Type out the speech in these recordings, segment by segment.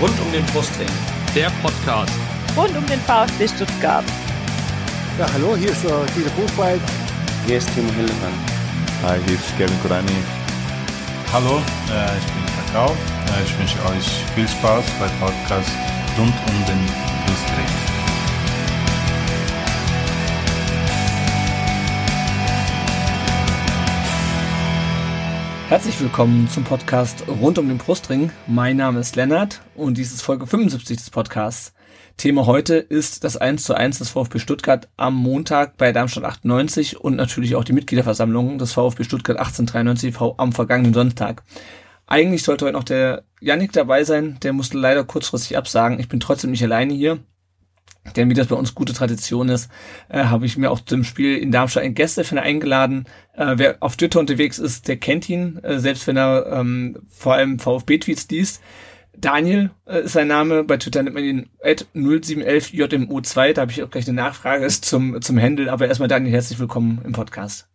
Rund um den Brustring. Der Podcast. Rund um den VfB Stuttgart. Ja, hallo, hier ist äh, Dieter Buchwald. Hier ist Timo Hildebrand. Hi, hier ist Kevin Kurani. Hallo, äh, ich bin Kakao. Äh, ich wünsche euch viel Spaß beim Podcast rund um den Brustring. Herzlich willkommen zum Podcast rund um den Brustring. Mein Name ist Lennart und dies ist Folge 75 des Podcasts. Thema heute ist das 1 zu 1 des VfB Stuttgart am Montag bei Darmstadt 98 und natürlich auch die Mitgliederversammlung des VfB Stuttgart 1893 am vergangenen Sonntag. Eigentlich sollte heute noch der Yannick dabei sein, der musste leider kurzfristig absagen. Ich bin trotzdem nicht alleine hier. Denn wie das bei uns gute Tradition ist, äh, habe ich mir auch zum Spiel in Darmstadt einen Gästefan eingeladen. Äh, wer auf Twitter unterwegs ist, der kennt ihn, äh, selbst wenn er ähm, vor allem VfB-Tweets liest. Daniel äh, ist sein Name, bei Twitter nennt man ihn at 0711JMO2, da habe ich auch gleich eine Nachfrage zum, zum Handle, aber erstmal Daniel, herzlich willkommen im Podcast.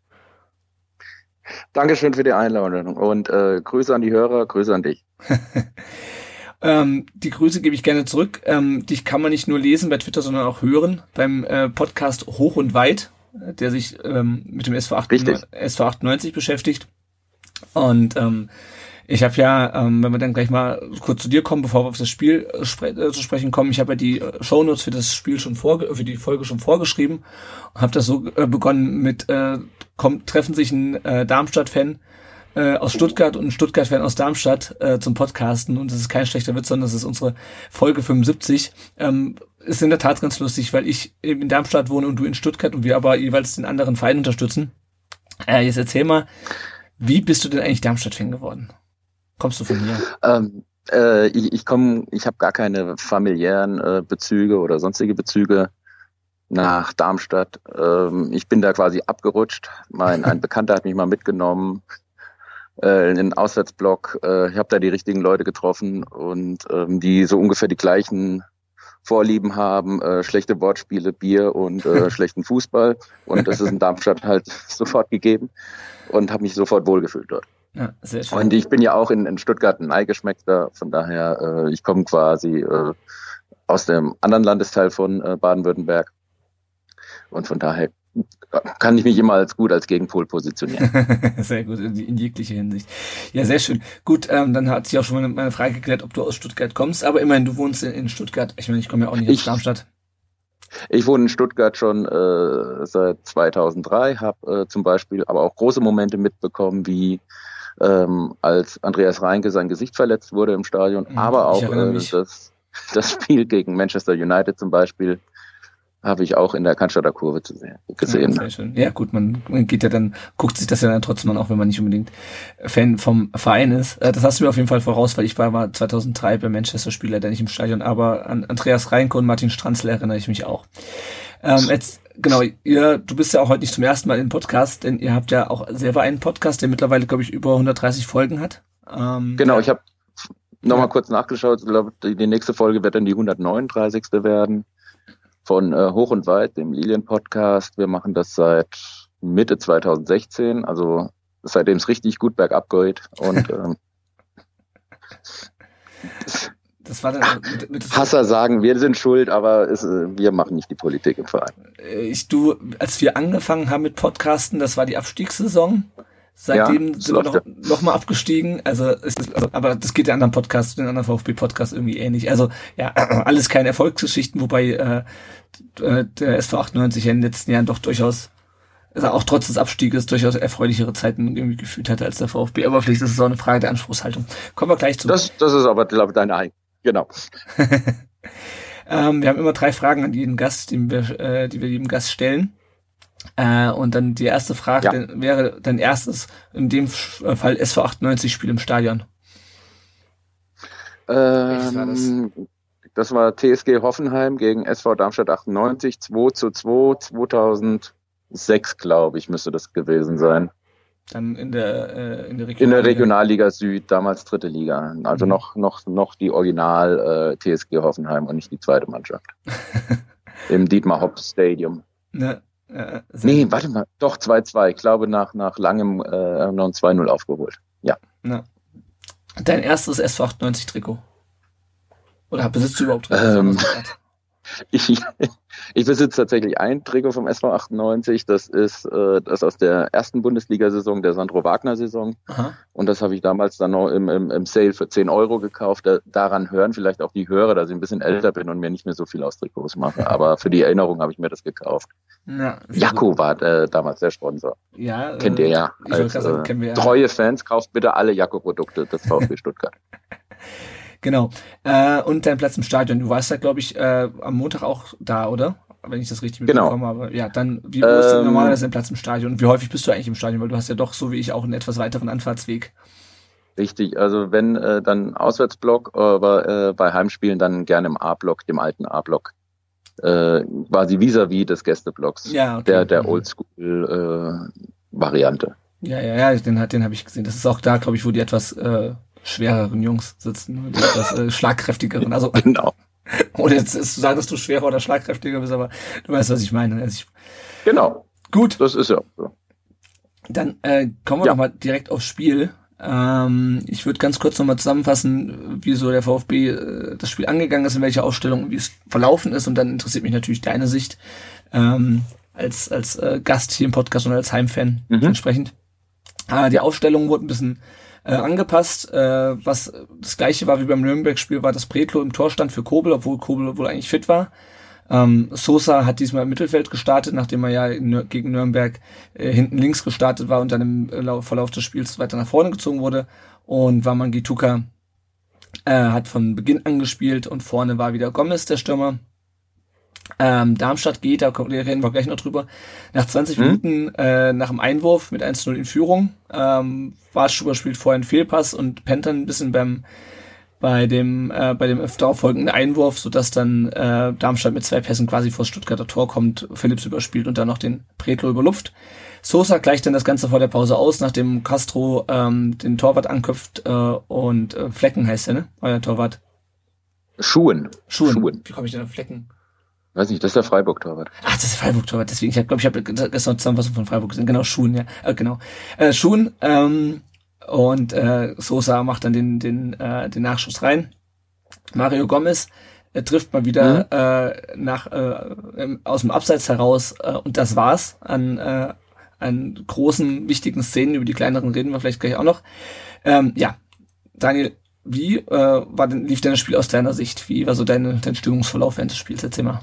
Dankeschön für die Einladung und äh, Grüße an die Hörer, Grüße an dich. Ähm, die Grüße gebe ich gerne zurück. Ähm, dich kann man nicht nur lesen bei Twitter, sondern auch hören beim äh, Podcast Hoch und Weit, der sich ähm, mit dem SV, 98, SV 98 beschäftigt. Und ähm, ich habe ja, ähm, wenn wir dann gleich mal kurz zu dir kommen, bevor wir auf das Spiel äh, spre äh, zu sprechen kommen, ich habe ja die äh, Shownotes für das Spiel schon vorge für die Folge schon vorgeschrieben und habe das so äh, begonnen mit äh, kommt treffen sich ein äh, Darmstadt-Fan äh, aus Stuttgart und Stuttgart-Fan aus Darmstadt äh, zum Podcasten. Und das ist kein schlechter Witz, sondern das ist unsere Folge 75. Ähm, ist in der Tat ganz lustig, weil ich in Darmstadt wohne und du in Stuttgart und wir aber jeweils den anderen Verein unterstützen. Äh, jetzt erzähl mal, wie bist du denn eigentlich Darmstadt-Fan geworden? Kommst du von hier? Ähm, äh, ich ich komme, ich habe gar keine familiären äh, Bezüge oder sonstige Bezüge nach Darmstadt. Ähm, ich bin da quasi abgerutscht. Mein ein Bekannter hat mich mal mitgenommen äh, in den Auswärtsblock. Äh, ich habe da die richtigen Leute getroffen und ähm, die so ungefähr die gleichen Vorlieben haben, äh, schlechte Wortspiele, Bier und äh, schlechten Fußball. Und das ist in Darmstadt halt sofort gegeben und habe mich sofort wohlgefühlt dort. Ja, sehr schön. Und ich bin ja auch in, in Stuttgart ein Eigeschmeckter, von daher, äh, ich komme quasi äh, aus dem anderen Landesteil von äh, Baden-Württemberg. Und von daher kann ich mich immer als gut als Gegenpol positionieren. sehr gut, in, in, jeglicher Hinsicht. Ja, sehr schön. Gut, ähm, dann hat sich auch schon meine, meine Frage geklärt, ob du aus Stuttgart kommst, aber immerhin, du wohnst in, in Stuttgart. Ich meine, ich komme ja auch nicht ich, aus Darmstadt. Ich wohne in Stuttgart schon äh, seit 2003, habe äh, zum Beispiel aber auch große Momente mitbekommen, wie ähm, als Andreas Reinke sein Gesicht verletzt wurde im Stadion, mhm, aber auch äh, das, das Spiel gegen Manchester United zum Beispiel habe ich auch in der Cannstatter Kurve zu sehen, gesehen. Ja, schön. ja gut, man, man geht ja dann, guckt sich das ja dann trotzdem an, auch wenn man nicht unbedingt Fan vom Verein ist. Äh, das hast du mir auf jeden Fall voraus, weil ich war, war 2003 bei Manchester Spieler, der nicht im Stadion, aber an Andreas Reinke und Martin Stranzler erinnere ich mich auch. Ähm, jetzt, genau, ihr, du bist ja auch heute nicht zum ersten Mal im Podcast, denn ihr habt ja auch selber einen Podcast, der mittlerweile, glaube ich, über 130 Folgen hat. Ähm, genau, ich habe nochmal ja. kurz nachgeschaut, ich glaube, die nächste Folge wird dann die 139. werden von äh, Hoch und Weit, dem Lilien-Podcast. Wir machen das seit Mitte 2016, also seitdem es richtig gut bergab geht. Und ähm, das war dann mit, mit Hasser sagen, wir sind schuld, aber es, äh, wir machen nicht die Politik im Verein. Äh, ich, du, als wir angefangen haben mit Podcasten, das war die Abstiegssaison. Seitdem ja, sind wir noch, noch mal abgestiegen. Also, ist, also, aber das geht der anderen Podcasts, den anderen VfB-Podcasts irgendwie ähnlich. Also ja, alles keine Erfolgsgeschichten, wobei äh, äh der SV 98 in den letzten Jahren doch durchaus, also auch trotz des Abstieges, durchaus erfreulichere Zeiten irgendwie gefühlt hatte als der VfB. Aber vielleicht ist es auch eine Frage der Anspruchshaltung. Kommen wir gleich zu. Das, das ist aber, glaube ich, deine eigene. Genau. ähm, wir haben immer drei Fragen an jeden Gast, die wir, äh, die wir jedem Gast stellen. Äh, und dann die erste Frage ja. dann wäre dein erstes, in dem Fall SV 98 Spiel im Stadion. Ähm, war das? das? war TSG Hoffenheim gegen SV Darmstadt 98, 2 zu 2, 2006, glaube ich, müsste das gewesen sein. Dann in der, äh, in der Regionalliga. In der Regionalliga Süd, damals dritte Liga. Also mhm. noch, noch, noch die Original äh, TSG Hoffenheim und nicht die zweite Mannschaft. Im Dietmar Hopp Stadium. Ja, äh, nee, warte mal, doch 2-2. Ich glaube, nach, nach langem äh, noch ein 2-0 aufgeholt. Ja. ja. Dein erstes SV98-Trikot? Oder besitzt du überhaupt? Ähm, ich, ich besitze tatsächlich ein Trikot vom SV 98. Das ist äh, das aus der ersten Bundesliga-Saison, der Sandro Wagner-Saison. Und das habe ich damals dann noch im, im, im Sale für 10 Euro gekauft. Da, daran hören vielleicht auch die Hörer, dass ich ein bisschen älter bin und mir nicht mehr so viel aus Trikots mache. Aber für die Erinnerung habe ich mir das gekauft. Ja, Jaco war äh, damals der Sponsor. Ja, kennt äh, ihr ja. Als, sagen, äh, treue Fans, kauft bitte alle Jaco-Produkte des VfB Stuttgart. Genau. Äh, und dein Platz im Stadion. Du warst ja, glaube ich, äh, am Montag auch da, oder? Wenn ich das richtig genau. mitbekommen genau. habe. Ja, dann, wie ähm, ist denn normalerweise dein Platz im Stadion? Und wie häufig bist du eigentlich im Stadion? Weil du hast ja doch, so wie ich, auch einen etwas weiteren Anfahrtsweg. Richtig, also wenn äh, dann Auswärtsblock, aber äh, bei Heimspielen dann gerne im A-Block, dem alten A-Block. Äh, quasi vis-à-vis -vis des Gästeblocks. Ja, okay. Der, der mhm. Oldschool-Variante. Äh, ja, ja, ja, den, den habe ich gesehen. Das ist auch da, glaube ich, wo die etwas äh, schwereren Jungs sitzen, die etwas äh, schlagkräftigeren. Also genau. Ohne jetzt zu sagen, dass du schwerer oder schlagkräftiger bist, aber du weißt, was ich meine. Also ich, genau. Gut. Das ist ja so. Dann äh, kommen wir ja. mal direkt aufs Spiel. Ähm, ich würde ganz kurz nochmal zusammenfassen, wie so der VfB äh, das Spiel angegangen ist, in welcher Ausstellung, wie es verlaufen ist. Und dann interessiert mich natürlich deine Sicht ähm, als, als äh, Gast hier im Podcast und als Heimfan mhm. entsprechend. Äh, die Aufstellung wurde ein bisschen äh, angepasst. Äh, was das gleiche war wie beim Nürnberg-Spiel, war das Pretlo im Torstand für Kobel, obwohl Kobel wohl eigentlich fit war. Ähm, Sosa hat diesmal im Mittelfeld gestartet, nachdem er ja in, gegen Nürnberg äh, hinten links gestartet war und dann im äh, Verlauf des Spiels weiter nach vorne gezogen wurde. Und Waman Gituka äh, hat von Beginn an gespielt und vorne war wieder Gomez, der Stürmer. Ähm, Darmstadt geht, da reden wir gleich noch drüber. Nach 20 mhm. Minuten äh, nach dem Einwurf mit 1-0 in Führung ähm, Wartschuber spielt vorher einen Fehlpass und pennt dann ein bisschen beim bei dem äh, bei dem folgenden Einwurf, sodass dann äh, Darmstadt mit zwei Pässen quasi vor Stuttgarter Tor kommt, Phillips überspielt und dann noch den Pretlo überlupft. Sosa gleicht dann das Ganze vor der Pause aus, nachdem Castro ähm, den Torwart anköpft äh, und äh, Flecken heißt er, ne? Euer Torwart. Schuhen. Schuhen. Schuhen. Wie komme ich denn auf Flecken? Weiß nicht, das ist der Freiburg-Torwart. Ach, das ist der Freiburg-Torwart, deswegen, ich glaube, ich habe gestern Zusammenfassung von Freiburg gesehen. Genau, Schuhen, ja. Äh, genau. Äh, Schuhen, ähm, und äh, Sosa macht dann den, den, äh, den Nachschuss rein. Mario Gomez äh, trifft mal wieder mhm. äh, nach äh, aus dem Abseits heraus äh, und das war's an, äh, an großen, wichtigen Szenen. Über die kleineren reden wir vielleicht gleich auch noch. Ähm, ja, Daniel, wie äh, war denn, lief denn das Spiel aus deiner Sicht? Wie war so deine, dein Stimmungsverlauf während des Spiels? Erzähl mal.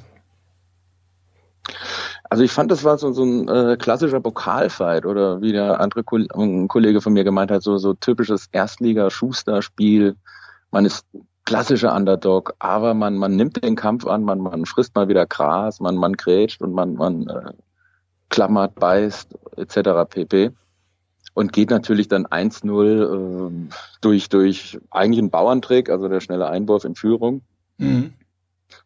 Also ich fand, das war so, so ein äh, klassischer Pokalfight oder wie der andere Ko ein Kollege von mir gemeint hat, so, so typisches Erstliga-Schuster-Spiel. Man ist klassischer Underdog, aber man, man nimmt den Kampf an, man, man frisst mal wieder Gras, man, man grätscht und man, man äh, klammert, beißt, etc. pp. Und geht natürlich dann 1-0 äh, durch, durch eigentlich einen Bauerntrick, also der schnelle Einwurf in Führung. Mhm.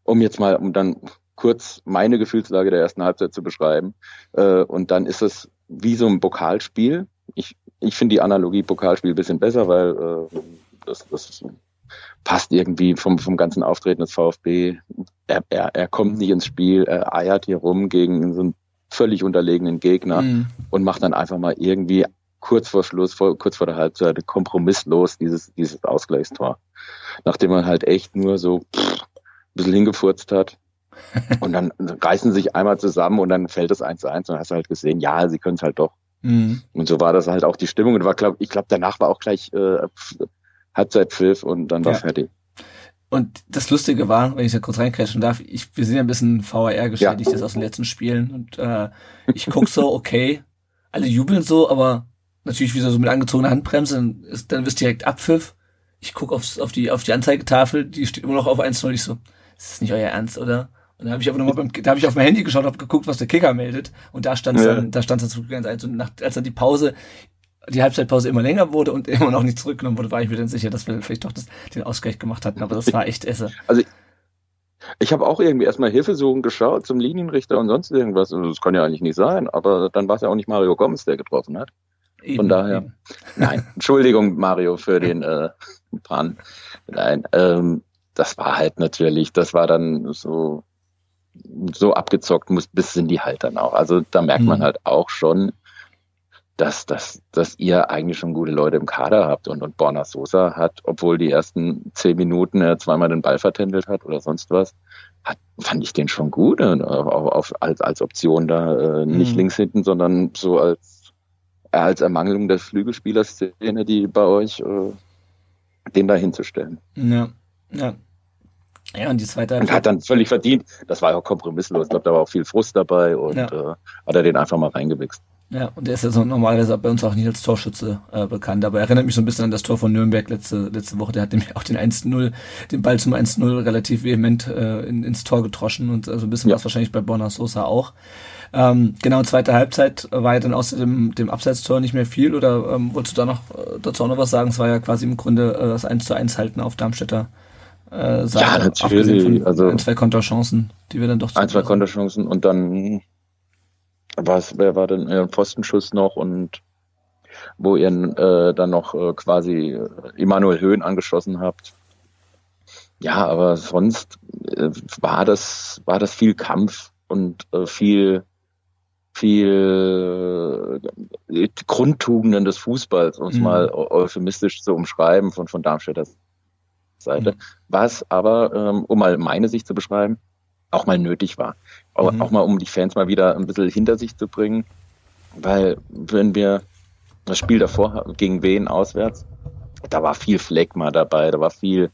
Um jetzt mal, um dann kurz meine Gefühlslage der ersten Halbzeit zu beschreiben. Äh, und dann ist es wie so ein Pokalspiel. Ich, ich finde die Analogie Pokalspiel ein bisschen besser, weil äh, das, das passt irgendwie vom, vom ganzen Auftreten des VfB. Er, er, er kommt nicht ins Spiel, er eiert hier rum gegen so einen völlig unterlegenen Gegner mhm. und macht dann einfach mal irgendwie kurz vor Schluss, vor, kurz vor der Halbzeit kompromisslos dieses, dieses Ausgleichstor. Nachdem man halt echt nur so pff, ein bisschen hingefurzt hat und dann reißen sie sich einmal zusammen und dann fällt es eins zu eins und dann hast du halt gesehen, ja, sie können es halt doch. Mhm. Und so war das halt auch die Stimmung. Und war, glaub, ich glaube, danach war auch gleich äh, Halbzeitpfiff und dann war ja. fertig. Und das Lustige war, wenn ich da kurz reinkretschen darf, ich, wir sind ja ein bisschen VR geschädigt ja. das aus den letzten Spielen und äh, ich guck so, okay, alle jubeln so, aber natürlich wieder so mit angezogener Handbremse, dann, ist, dann wirst direkt Abpfiff. Ich guck aufs, auf die auf die Anzeigetafel, die steht immer noch auf 1-0. Ich so, das ist nicht euer Ernst, oder? Und da habe ich aber nochmal beim, da habe ich auf mein Handy geschaut, habe geguckt, was der Kicker meldet. Und da stand ja. dann, da stand dann zurück eins. Und nach, als dann die Pause, die Halbzeitpause immer länger wurde und immer noch nicht zurückgenommen wurde, war ich mir dann sicher, dass wir vielleicht doch das, den Ausgleich gemacht hatten. Aber das war echt Esse. Also ich habe auch irgendwie erstmal Hilfesuchen geschaut zum Linienrichter und sonst irgendwas. Also das kann ja eigentlich nicht sein, aber dann war es ja auch nicht Mario Gomez, der getroffen hat. Eben, Von daher. Eben. Nein, Entschuldigung, Mario, für den äh, Pan. Nein, ähm, das war halt natürlich, das war dann so so abgezockt muss, bis sind die halt dann auch. Also da merkt man mhm. halt auch schon, dass, dass, dass ihr eigentlich schon gute Leute im Kader habt und, und Borna Sosa hat, obwohl die ersten zehn Minuten er zweimal den Ball vertändelt hat oder sonst was, hat, fand ich den schon gut äh, auf, auf, als, als Option da, äh, nicht mhm. links hinten, sondern so als, als Ermangelung der Flügelspielerszene, die bei euch, äh, den da hinzustellen. Ja, ja. Ja, und die zweite Und hat dann völlig verdient. Das war ja auch kompromisslos. Ich glaube, da war auch viel Frust dabei und ja. äh, hat er den einfach mal reingewichst. Ja, und der ist ja so normalerweise bei uns auch nicht als Torschütze äh, bekannt, aber erinnert mich so ein bisschen an das Tor von Nürnberg letzte, letzte Woche. Der hat nämlich auch den 1-0, den Ball zum 1-0 relativ vehement äh, in, ins Tor getroschen und also ein bisschen ja. was wahrscheinlich bei Bonner Sosa auch. Ähm, genau, zweite Halbzeit war ja dann außer dem, dem Abseitstor nicht mehr viel oder ähm, wolltest du da noch äh, dazu auch noch was sagen? Es war ja quasi im Grunde äh, das 1 zu 1 halten auf Darmstädter äh, Seite. Ja, natürlich. Also ein, zwei Konterchancen, die wir dann doch Ein, zwei Konterchancen und dann was, wer war denn ihr Postenschuss noch und wo ihr äh, dann noch äh, quasi Emanuel Höhen angeschossen habt. Ja, aber sonst äh, war das war das viel Kampf und äh, viel viel äh, Grundtugenden des Fußballs, um es mhm. mal euphemistisch zu umschreiben von von Darmstädter Seite. Mhm. Was aber, ähm, um mal meine Sicht zu beschreiben, auch mal nötig war. Auch, mhm. auch mal, um die Fans mal wieder ein bisschen hinter sich zu bringen. Weil, wenn wir das Spiel davor gegen Wien auswärts, da war viel Fleckma dabei, da war viel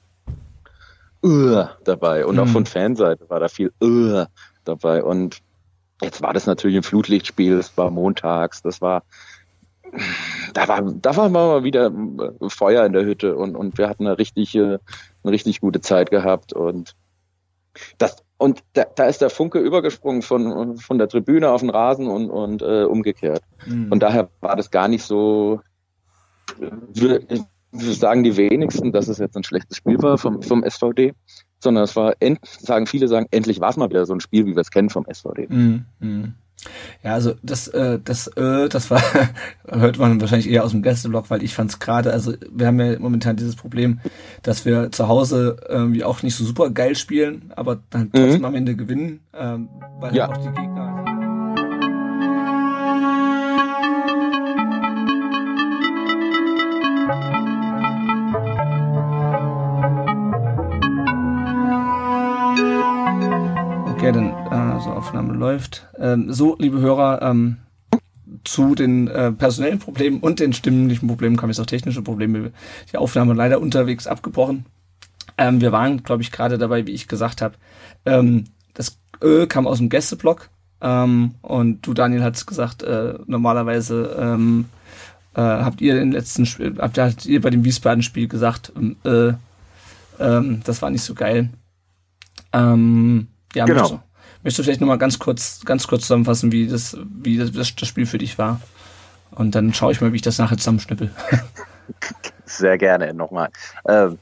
uh, dabei. Und mhm. auch von Fanseite war da viel uh, dabei. Und jetzt war das natürlich ein Flutlichtspiel, das war montags, das war da war, da war mal wieder Feuer in der Hütte und, und wir hatten eine richtig, eine richtig gute Zeit gehabt und das, und da, da ist der Funke übergesprungen von, von der Tribüne auf den Rasen und, und äh, umgekehrt. Mhm. Und daher war das gar nicht so, wir, sagen die wenigsten, dass es jetzt ein schlechtes Spiel war vom, vom SVD, sondern es war, end, sagen viele sagen, endlich war es mal wieder so ein Spiel, wie wir es kennen vom SVD. Mhm. Ja, also das, äh, das, äh, das war, hört man wahrscheinlich eher aus dem Gästeblog, weil ich fand es gerade, also wir haben ja momentan dieses Problem, dass wir zu Hause irgendwie auch nicht so super geil spielen, aber dann trotzdem mhm. am Ende gewinnen, ähm, weil ja. auch die Gegner Okay, dann also Aufnahme läuft. Ähm, so, liebe Hörer, ähm, zu den äh, personellen Problemen und den stimmlichen Problemen kam jetzt auch technische Probleme. Die Aufnahme leider unterwegs abgebrochen. Ähm, wir waren, glaube ich, gerade dabei, wie ich gesagt habe. Ähm, das Ö kam aus dem Gästeblock ähm, und du, Daniel, hast gesagt, äh, normalerweise ähm, äh, habt ihr den letzten Spiel, habt, habt ihr bei dem Wiesbaden-Spiel gesagt, äh, das war nicht so geil. Ähm, ja, genau. Möchtest, du vielleicht nochmal ganz kurz, ganz kurz zusammenfassen, wie das, wie das, das Spiel für dich war? Und dann schaue ich mal, wie ich das nachher zusammenschnippel. Sehr gerne nochmal. Ähm,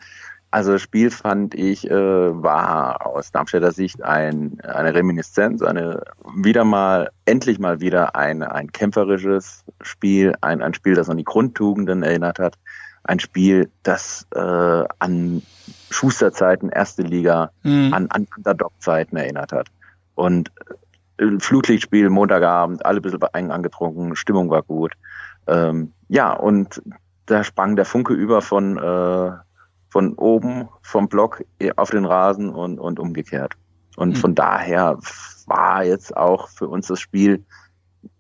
also das Spiel fand ich, äh, war aus Darmstädter Sicht ein, eine Reminiszenz, eine wieder mal, endlich mal wieder ein, ein kämpferisches Spiel, ein, ein Spiel, das an die Grundtugenden erinnert hat, ein Spiel, das äh, an Schusterzeiten, erste Liga, mhm. an, an Underdog-Zeiten erinnert hat. Und äh, Flutlichtspiel, Montagabend, alle ein bisschen angetrunken, Stimmung war gut. Ähm, ja, und da sprang der Funke über von, äh, von oben vom Block auf den Rasen und, und umgekehrt. Und mhm. von daher war jetzt auch für uns das Spiel,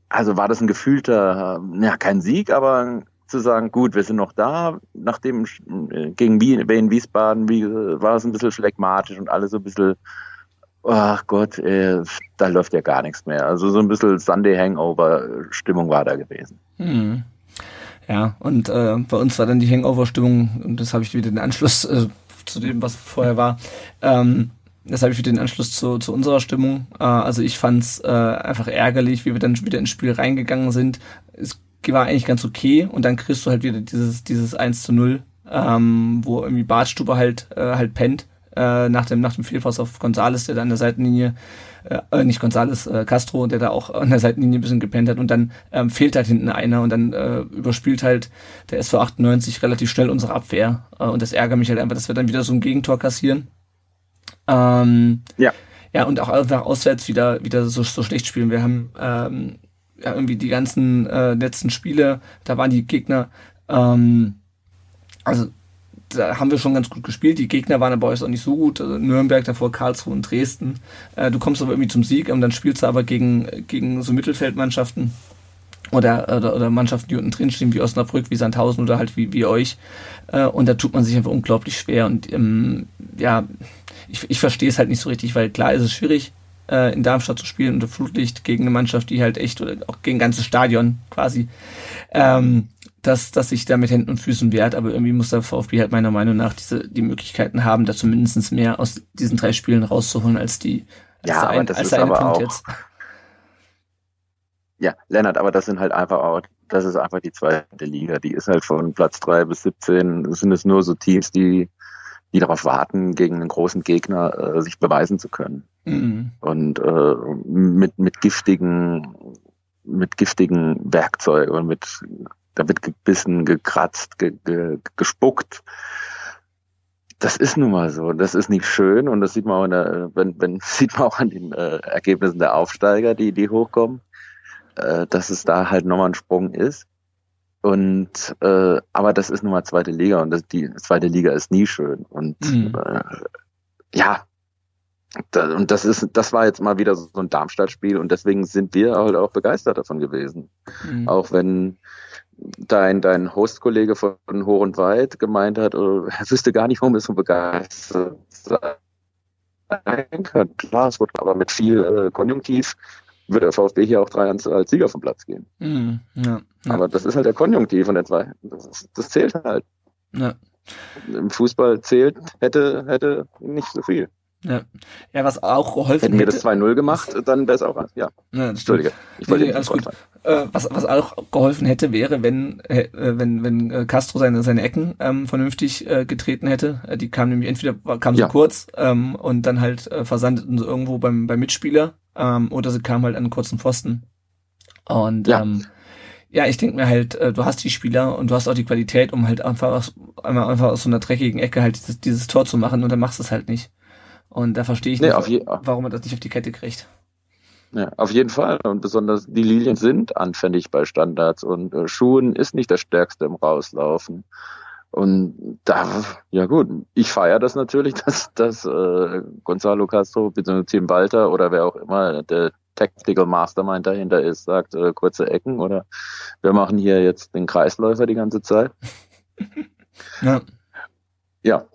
also war das ein gefühlter, ja, kein Sieg, aber zu sagen, gut, wir sind noch da, nachdem äh, gegen Wien, Wiesbaden wie, war es ein bisschen phlegmatisch und alles so ein bisschen ach Gott, äh, da läuft ja gar nichts mehr. Also so ein bisschen Sunday Hangover-Stimmung war da gewesen. Mhm. Ja, und äh, bei uns war dann die Hangover-Stimmung, und das habe ich wieder den Anschluss äh, zu dem, was vorher war. Ähm, das habe ich wieder den Anschluss zu, zu unserer Stimmung. Äh, also ich fand es äh, einfach ärgerlich, wie wir dann wieder ins Spiel reingegangen sind. Es war eigentlich ganz okay und dann kriegst du halt wieder dieses, dieses 1 zu 0, ähm, wo irgendwie Bartstube halt, äh, halt pennt äh, nach dem, nach dem Fehlpass auf Gonzales, der da an der Seitenlinie, äh, äh, nicht Gonzales, äh, Castro, der da auch an der Seitenlinie ein bisschen gepennt hat und dann ähm, fehlt halt hinten einer und dann äh, überspielt halt der SV 98 relativ schnell unsere Abwehr äh, und das ärgert mich halt einfach, dass wir dann wieder so ein Gegentor kassieren. Ähm, ja. Ja, und auch einfach auswärts wieder, wieder so, so schlecht spielen. Wir haben ähm, ja, irgendwie die ganzen äh, letzten Spiele, da waren die Gegner, ähm, also da haben wir schon ganz gut gespielt. Die Gegner waren aber auch nicht so gut. Also Nürnberg, davor Karlsruhe und Dresden. Äh, du kommst aber irgendwie zum Sieg und dann spielst du aber gegen, gegen so Mittelfeldmannschaften oder, oder, oder Mannschaften, die unten drin stehen, wie Osnabrück, wie Sandhausen oder halt wie, wie euch. Äh, und da tut man sich einfach unglaublich schwer. Und ähm, ja, ich, ich verstehe es halt nicht so richtig, weil klar ist es schwierig, äh, in Darmstadt zu spielen unter Flutlicht gegen eine Mannschaft, die halt echt, oder auch gegen ein ganzes Stadion quasi, ähm, dass, dass sich da mit Händen und Füßen wehrt, aber irgendwie muss der VfB halt meiner Meinung nach diese, die Möglichkeiten haben, da zumindest mehr aus diesen drei Spielen rauszuholen, als die, als ja, der, ein, als der eine Punkt auch, jetzt. Ja, Lennart, aber das sind halt einfach auch, das ist einfach die zweite Liga. Die ist halt von Platz drei bis 17, sind es nur so Teams, die, die darauf warten, gegen einen großen Gegner äh, sich beweisen zu können. Mhm. Und äh, mit, mit giftigen, mit giftigen Werkzeugen und mit, da wird gebissen, gekratzt, ge, ge, gespuckt. Das ist nun mal so. Das ist nicht schön und das sieht man auch, in der, wenn, wenn, sieht man auch an den äh, Ergebnissen der Aufsteiger, die, die hochkommen, äh, dass es da halt nochmal ein Sprung ist. Und äh, aber das ist nun mal zweite Liga und das, die zweite Liga ist nie schön. Und mhm. äh, ja, da, und das ist, das war jetzt mal wieder so ein Darmstadt-Spiel und deswegen sind wir halt auch begeistert davon gewesen. Mhm. Auch wenn dein, dein Hostkollege von Hoch und Weit gemeint hat, oh, er wüsste gar nicht, warum es so begeistert sein kann. Klar, es wird aber mit viel äh, Konjunktiv wird der VfB hier auch drei als, als Sieger vom Platz gehen. Mhm, ja, ja. Aber das ist halt der Konjunktiv der zwei. Das, das zählt halt. Ja. Im Fußball zählt, hätte, hätte nicht so viel. Ja. ja, was auch geholfen Hätten wir das 2-0 gemacht, dann wäre es auch, ja. ja Entschuldige. Ich wollte nee, alles gut. Äh, was, was auch geholfen hätte, wäre, wenn, äh, wenn, wenn äh, Castro seine, seine Ecken ähm, vernünftig äh, getreten hätte. Die kamen nämlich entweder kamen ja. so kurz ähm, und dann halt äh, versandeten so irgendwo beim, beim Mitspieler ähm, oder sie kamen halt an einen kurzen Pfosten. Und ja. ähm, ja, ich denke mir halt, äh, du hast die Spieler und du hast auch die Qualität, um halt einfach aus, einmal einfach aus so einer dreckigen Ecke halt dieses, dieses Tor zu machen und dann machst du es halt nicht. Und da verstehe ich nee, nicht, warum man das nicht auf die Kette kriegt. Ja, auf jeden Fall. Und besonders die Lilien sind anfällig bei Standards und äh, Schuhen ist nicht das Stärkste im Rauslaufen. Und da, ja gut, ich feiere das natürlich, dass, dass äh, Gonzalo Castro bzw. Tim Walter oder wer auch immer der Tactical Mastermind dahinter ist, sagt äh, kurze Ecken oder wir machen hier jetzt den Kreisläufer die ganze Zeit. ja. Ja.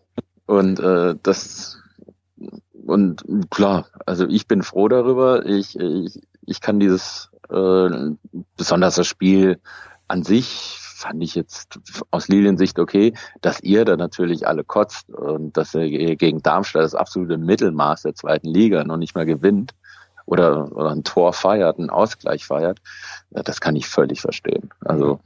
Und äh, das und klar, also ich bin froh darüber. Ich, ich, ich kann dieses äh, besonders das Spiel an sich fand ich jetzt aus Liliensicht okay, dass ihr da natürlich alle kotzt und dass ihr gegen Darmstadt das absolute Mittelmaß der zweiten Liga noch nicht mehr gewinnt oder, oder ein Tor feiert, einen Ausgleich feiert, das kann ich völlig verstehen. Also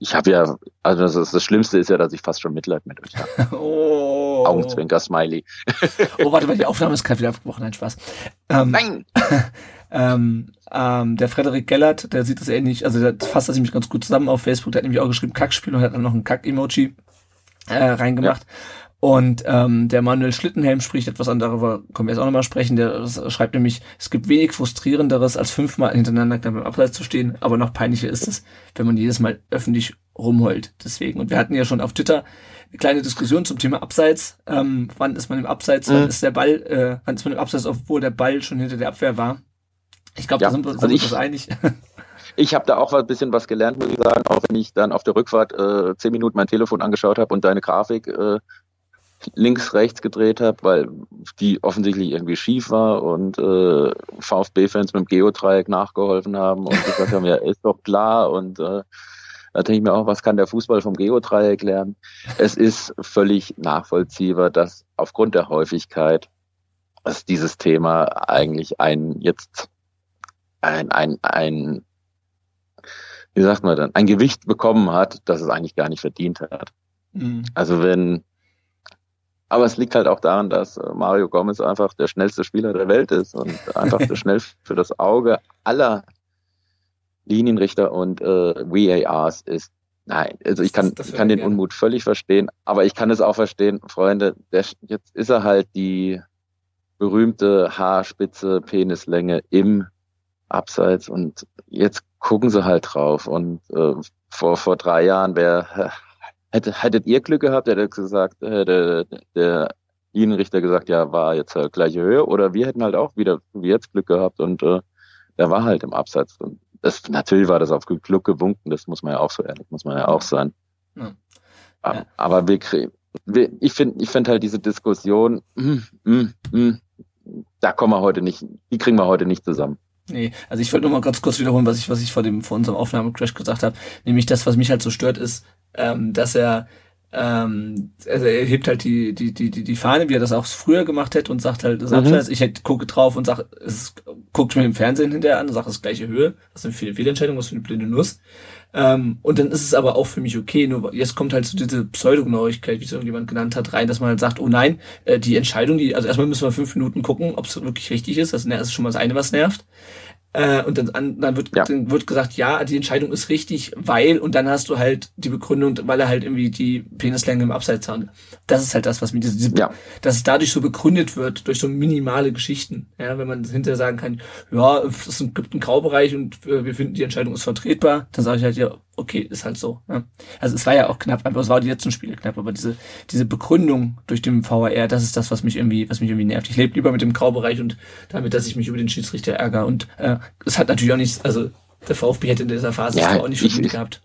ich habe ja, also das, ist, das Schlimmste ist ja, dass ich fast schon Mitleid mit euch habe. Oh. Augenzwinker, Smiley. oh, warte mal, die Aufnahme ist gerade wieder abgebrochen, nein, Spaß. Ähm, Nein! ähm, ähm, der Frederik Gellert, der sieht das ähnlich, also der fasst das nämlich ganz gut zusammen auf Facebook, der hat nämlich auch geschrieben Kackspiel und hat dann noch ein Kack-Emoji äh, reingemacht. Ja. Und ähm, der Manuel Schlittenhelm spricht etwas an, darüber können wir jetzt auch nochmal sprechen. Der schreibt nämlich, es gibt wenig frustrierenderes, als fünfmal hintereinander beim Abseits zu stehen, aber noch peinlicher ist es, wenn man jedes Mal öffentlich rumheult. Deswegen. Und wir hatten ja schon auf Twitter eine kleine Diskussion zum Thema Abseits. Ähm, wann ist man im Abseits, wann mhm. ist der Ball, äh, wann ist man im Abseits, obwohl der Ball schon hinter der Abwehr war. Ich glaube, ja, da sind wir, also uns einig. Ich habe da auch ein bisschen was gelernt, muss ich sagen, auch wenn ich dann auf der Rückfahrt äh, zehn Minuten mein Telefon angeschaut habe und deine Grafik äh, links, rechts gedreht habe, weil die offensichtlich irgendwie schief war und äh, VfB-Fans mit dem Geodreieck nachgeholfen haben und gesagt haben, ja, ist doch klar und äh, da denke ich mir auch, was kann der Fußball vom Geodreieck lernen? Es ist völlig nachvollziehbar, dass aufgrund der Häufigkeit dass dieses Thema eigentlich ein jetzt ein, ein, ein wie sagt man dann, ein Gewicht bekommen hat, das es eigentlich gar nicht verdient hat. Mhm. Also wenn aber es liegt halt auch daran, dass äh, Mario Gomez einfach der schnellste Spieler der Welt ist und einfach der schnell für das Auge aller Linienrichter und äh, VARs ist. Nein, also ich kann, ich kann den gerne. Unmut völlig verstehen, aber ich kann es auch verstehen, Freunde, der, jetzt ist er halt die berühmte Haarspitze, Penislänge im Abseits und jetzt gucken sie halt drauf. Und äh, vor, vor drei Jahren wäre, hätte, hättet ihr Glück gehabt, hätte gesagt, hätte der Linienrichter gesagt, ja, war jetzt halt gleiche Höhe. Oder wir hätten halt auch wieder wie jetzt Glück gehabt und äh, der war halt im Absatz. Und das, natürlich war das auf Glück gewunken, das muss man ja auch so ehrlich, muss man ja auch sein. Ja. Ja. Aber wir, wir ich finde ich finde halt diese Diskussion, mm, mm, mm, da kommen wir heute nicht, die kriegen wir heute nicht zusammen. Nee, also ich wollte nur mal ganz kurz wiederholen, was ich, was ich vor dem, vor unserem Aufnahmecrash gesagt habe. Nämlich das, was mich halt so stört, ist, ähm, dass er, ähm, also er hebt halt die, die, die, die, die Fahne, wie er das auch früher gemacht hätte und sagt halt, das mhm. ich hätte, gucke drauf und sag, es guckt mir im Fernsehen hinterher an und sagt, das gleiche Höhe. Das ist eine Fehlentscheidung, was für eine blinde Nuss. Ähm, und dann ist es aber auch für mich okay, nur jetzt kommt halt so diese Pseudogenauigkeit, wie es irgendjemand genannt hat, rein, dass man halt sagt, oh nein, äh, die Entscheidung, die, also erstmal müssen wir fünf Minuten gucken, ob es wirklich richtig ist. Das ist schon mal das eine, was nervt. Äh, und dann, dann, wird, ja. dann wird gesagt, ja, die Entscheidung ist richtig, weil, und dann hast du halt die Begründung, weil er halt irgendwie die Penislänge im Abseits hat. Das ist halt das, was mir diese, diese ja. dass es dadurch so begründet wird, durch so minimale Geschichten. Ja, wenn man hinterher sagen kann, ja, es gibt einen Graubereich und äh, wir finden, die Entscheidung ist vertretbar, dann sage ich halt, ja, okay, ist halt so. Ja. Also es war ja auch knapp, aber es war die letzten Spiele knapp, aber diese, diese Begründung durch den VAR, das ist das, was mich irgendwie, was mich irgendwie nervt. Ich lebe lieber mit dem Graubereich und damit, dass ich mich über den Schiedsrichter ärgere. Und äh, es hat natürlich auch nichts, also der VfB hätte in dieser Phase ja, auch nicht verdient gehabt.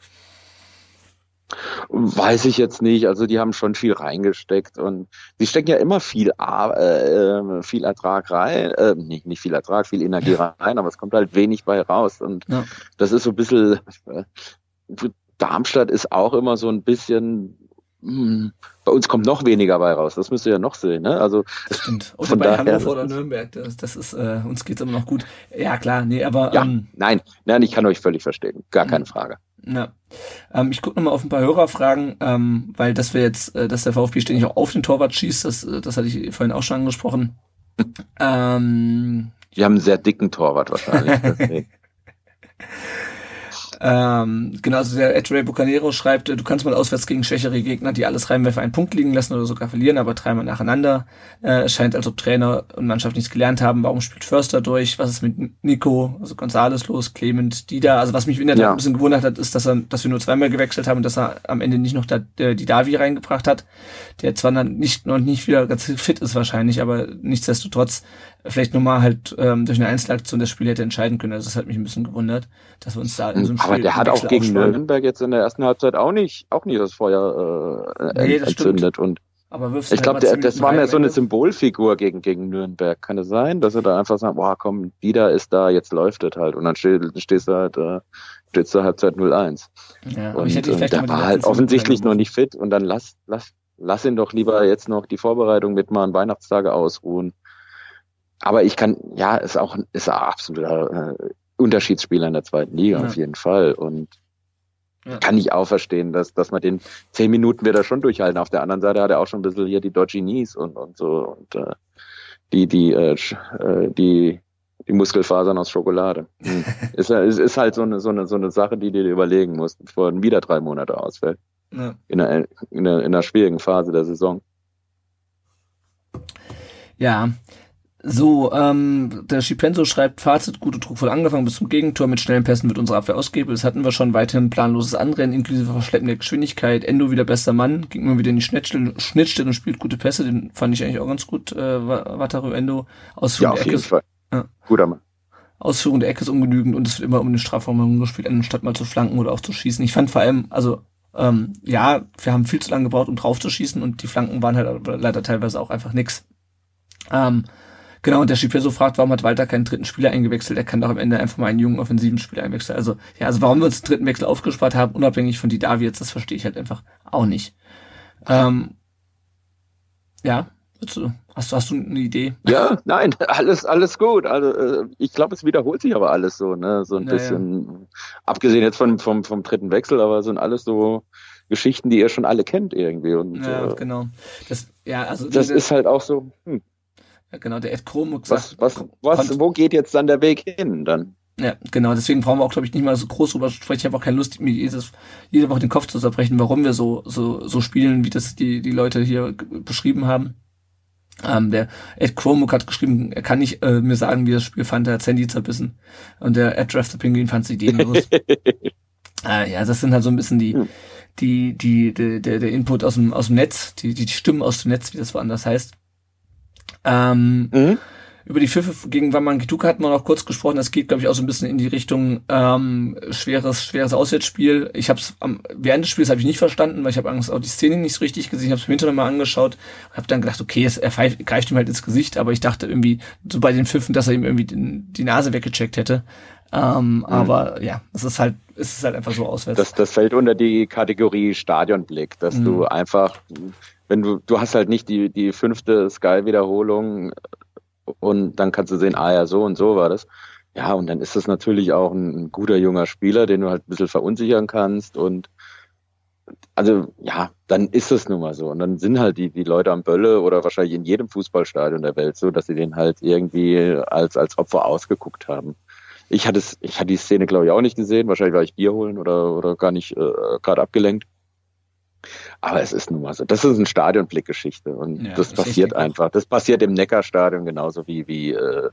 Weiß ich jetzt nicht. Also die haben schon viel reingesteckt und die stecken ja immer viel, äh, viel Ertrag rein, äh, nicht, nicht viel Ertrag, viel Energie rein, aber es kommt halt wenig bei raus. Und ja. das ist so ein bisschen, Darmstadt ist auch immer so ein bisschen, hm, bei uns kommt noch weniger bei raus. Das müsst ihr ja noch sehen. Ne? Also das stimmt. Oder bei daher, Hannover oder Nürnberg. Das, das ist äh, uns geht's immer noch gut. Ja klar, nee, aber ja, ähm, nein, nein, ich kann euch völlig verstehen. Gar keine Frage. Ja. Ähm, ich gucke nochmal auf ein paar Hörerfragen, ähm, weil das wir jetzt, äh, dass der VfB ständig auch auf den Torwart schießt, das, äh, das hatte ich vorhin auch schon angesprochen. ähm, Die haben einen sehr dicken Torwart wahrscheinlich. Ähm, genau, also der Ed Ray Bucanero schreibt, du kannst mal auswärts gegen schwächere Gegner, die alles Reinwerfer einen Punkt liegen lassen oder sogar verlieren, aber dreimal nacheinander. Äh, es scheint, als ob Trainer und Mannschaft nichts gelernt haben. Warum spielt Förster durch? Was ist mit Nico, also Gonzales los, Clement, Dida? Also was mich in der Tat ja. ein bisschen gewundert hat, ist, dass er, dass wir nur zweimal gewechselt haben und dass er am Ende nicht noch da, der, die Davi reingebracht hat, der zwar dann nicht, noch nicht wieder ganz fit ist wahrscheinlich, aber nichtsdestotrotz vielleicht nochmal halt ähm, durch eine Einzelaktion das Spiel hätte entscheiden können. Also das hat mich ein bisschen gewundert, dass wir uns da in so einem Aber Spiel der hat auch gegen Nürnberg jetzt in der ersten Halbzeit auch nicht, auch nicht das Feuer äh, nee, das entzündet. Stimmt. Und aber ich halt glaube, das war mehr so eine Symbolfigur gegen, gegen Nürnberg. Kann es sein, dass er da einfach sagt, boah, komm, wieder ist da, jetzt läuft es halt. Und dann stehst, stehst du halt, äh, stehst du Halbzeit 0-1. Ja, und äh, der war halt offensichtlich noch nicht fit und dann lass, lass, lass ihn doch lieber jetzt noch die Vorbereitung mit mal Weihnachtstage ausruhen. Aber ich kann, ja, ist auch, ist ein absoluter äh, Unterschiedsspieler in der zweiten Liga ja. auf jeden Fall. Und ja. kann ich auch verstehen, dass, dass man den zehn Minuten wird er schon durchhalten. Auf der anderen Seite hat er auch schon ein bisschen hier die Dodgy Knees und, und so und äh, die, die, äh, äh die, die Muskelfasern aus Schokolade. Hm. ist, ist, ist halt so eine, so eine, so eine Sache, die du dir überlegen musst, bevor er wieder drei Monate ausfällt. Ja. In, einer, in, einer, in einer schwierigen Phase der Saison. Ja, so, ähm, der Schipenzo schreibt, Fazit, gute druckvoll angefangen bis zum Gegentor, mit schnellen Pässen wird unsere Abwehr ausgehebelt. Das hatten wir schon, weiterhin planloses Anrennen, inklusive verschleppender Geschwindigkeit. Endo wieder bester Mann, ging immer wieder in die Schnittstelle, Schnittstelle und spielt gute Pässe, den fand ich eigentlich auch ganz gut, äh, Wataru Endo. Ausführung ja, auf jeden Ecke Fall. Ja. Guter Mann. Ausführung der Ecke ist ungenügend und es wird immer um den Strafraum gespielt, anstatt mal zu flanken oder auch zu schießen. Ich fand vor allem, also ähm, ja, wir haben viel zu lange gebraucht, um drauf zu schießen und die Flanken waren halt leider teilweise auch einfach nix. Ähm, Genau, und der so fragt, warum hat Walter keinen dritten Spieler eingewechselt? Er kann doch am Ende einfach mal einen jungen offensiven Spieler einwechseln. Also, ja, also warum wir uns den dritten Wechsel aufgespart haben, unabhängig von die Davi jetzt, das verstehe ich halt einfach auch nicht. Ähm, ja, du, hast, du, hast du eine Idee? Ja, nein, alles, alles gut. Also äh, ich glaube, es wiederholt sich aber alles so, ne? So ein ja, bisschen, abgesehen jetzt vom, vom, vom dritten Wechsel, aber sind alles so Geschichten, die ihr schon alle kennt irgendwie. Und, ja, äh, genau. Das, ja, also das ist halt auch so. Hm. Ja, genau, der Ed Kromuk sagt. Was, was, was, wo geht jetzt dann der Weg hin dann? Ja, genau, deswegen brauchen wir auch, glaube ich, nicht mal so groß drüber sprechen. Ich habe auch keine Lust, mir jedes, jede Woche den Kopf zu zerbrechen, warum wir so, so, so spielen, wie das die, die Leute hier beschrieben haben. Ähm, der Ed Chromebook hat geschrieben, er kann nicht äh, mir sagen, wie er das Spiel fand, er hat Sandy zerbissen. Und der Ed Draft the Penguin fand es ideenlos. äh, ja, das sind halt so ein bisschen die, hm. die, die, die der, der Input aus dem, aus dem Netz, die, die Stimmen aus dem Netz, wie das woanders heißt. Ähm, mhm. Über die Pfiffe gegen Wamangituka hat man auch kurz gesprochen. Das geht, glaube ich, auch so ein bisschen in die Richtung ähm, schweres, schweres Auswärtsspiel. Ich habe es während des Spiels habe ich nicht verstanden, weil ich habe Angst auch die Szene nicht so richtig gesehen. Ich habe es mir hinterher mal angeschaut und habe dann gedacht, okay, es, er pfeift, greift ihm halt ins Gesicht, aber ich dachte irgendwie so bei den Pfiffen, dass er ihm irgendwie den, die Nase weggecheckt hätte. Ähm, mhm. Aber ja, es ist halt, es ist halt einfach so auswärts. Das, das fällt unter die Kategorie Stadionblick, dass mhm. du einfach, wenn du, du hast halt nicht die, die fünfte Sky-Wiederholung und dann kannst du sehen, ah ja, so und so war das. Ja, und dann ist das natürlich auch ein, ein guter junger Spieler, den du halt ein bisschen verunsichern kannst und also ja, dann ist es nun mal so. Und dann sind halt die, die Leute am Bölle oder wahrscheinlich in jedem Fußballstadion der Welt so, dass sie den halt irgendwie als, als Opfer ausgeguckt haben. Ich hatte ich hatte die Szene, glaube ich, auch nicht gesehen. Wahrscheinlich war ich Bier holen oder, oder gar nicht äh, gerade abgelenkt. Aber es ist nun mal so. Das ist eine Stadionblickgeschichte und ja, das passiert einfach. Das passiert im Neckarstadion genauso wie, wie äh,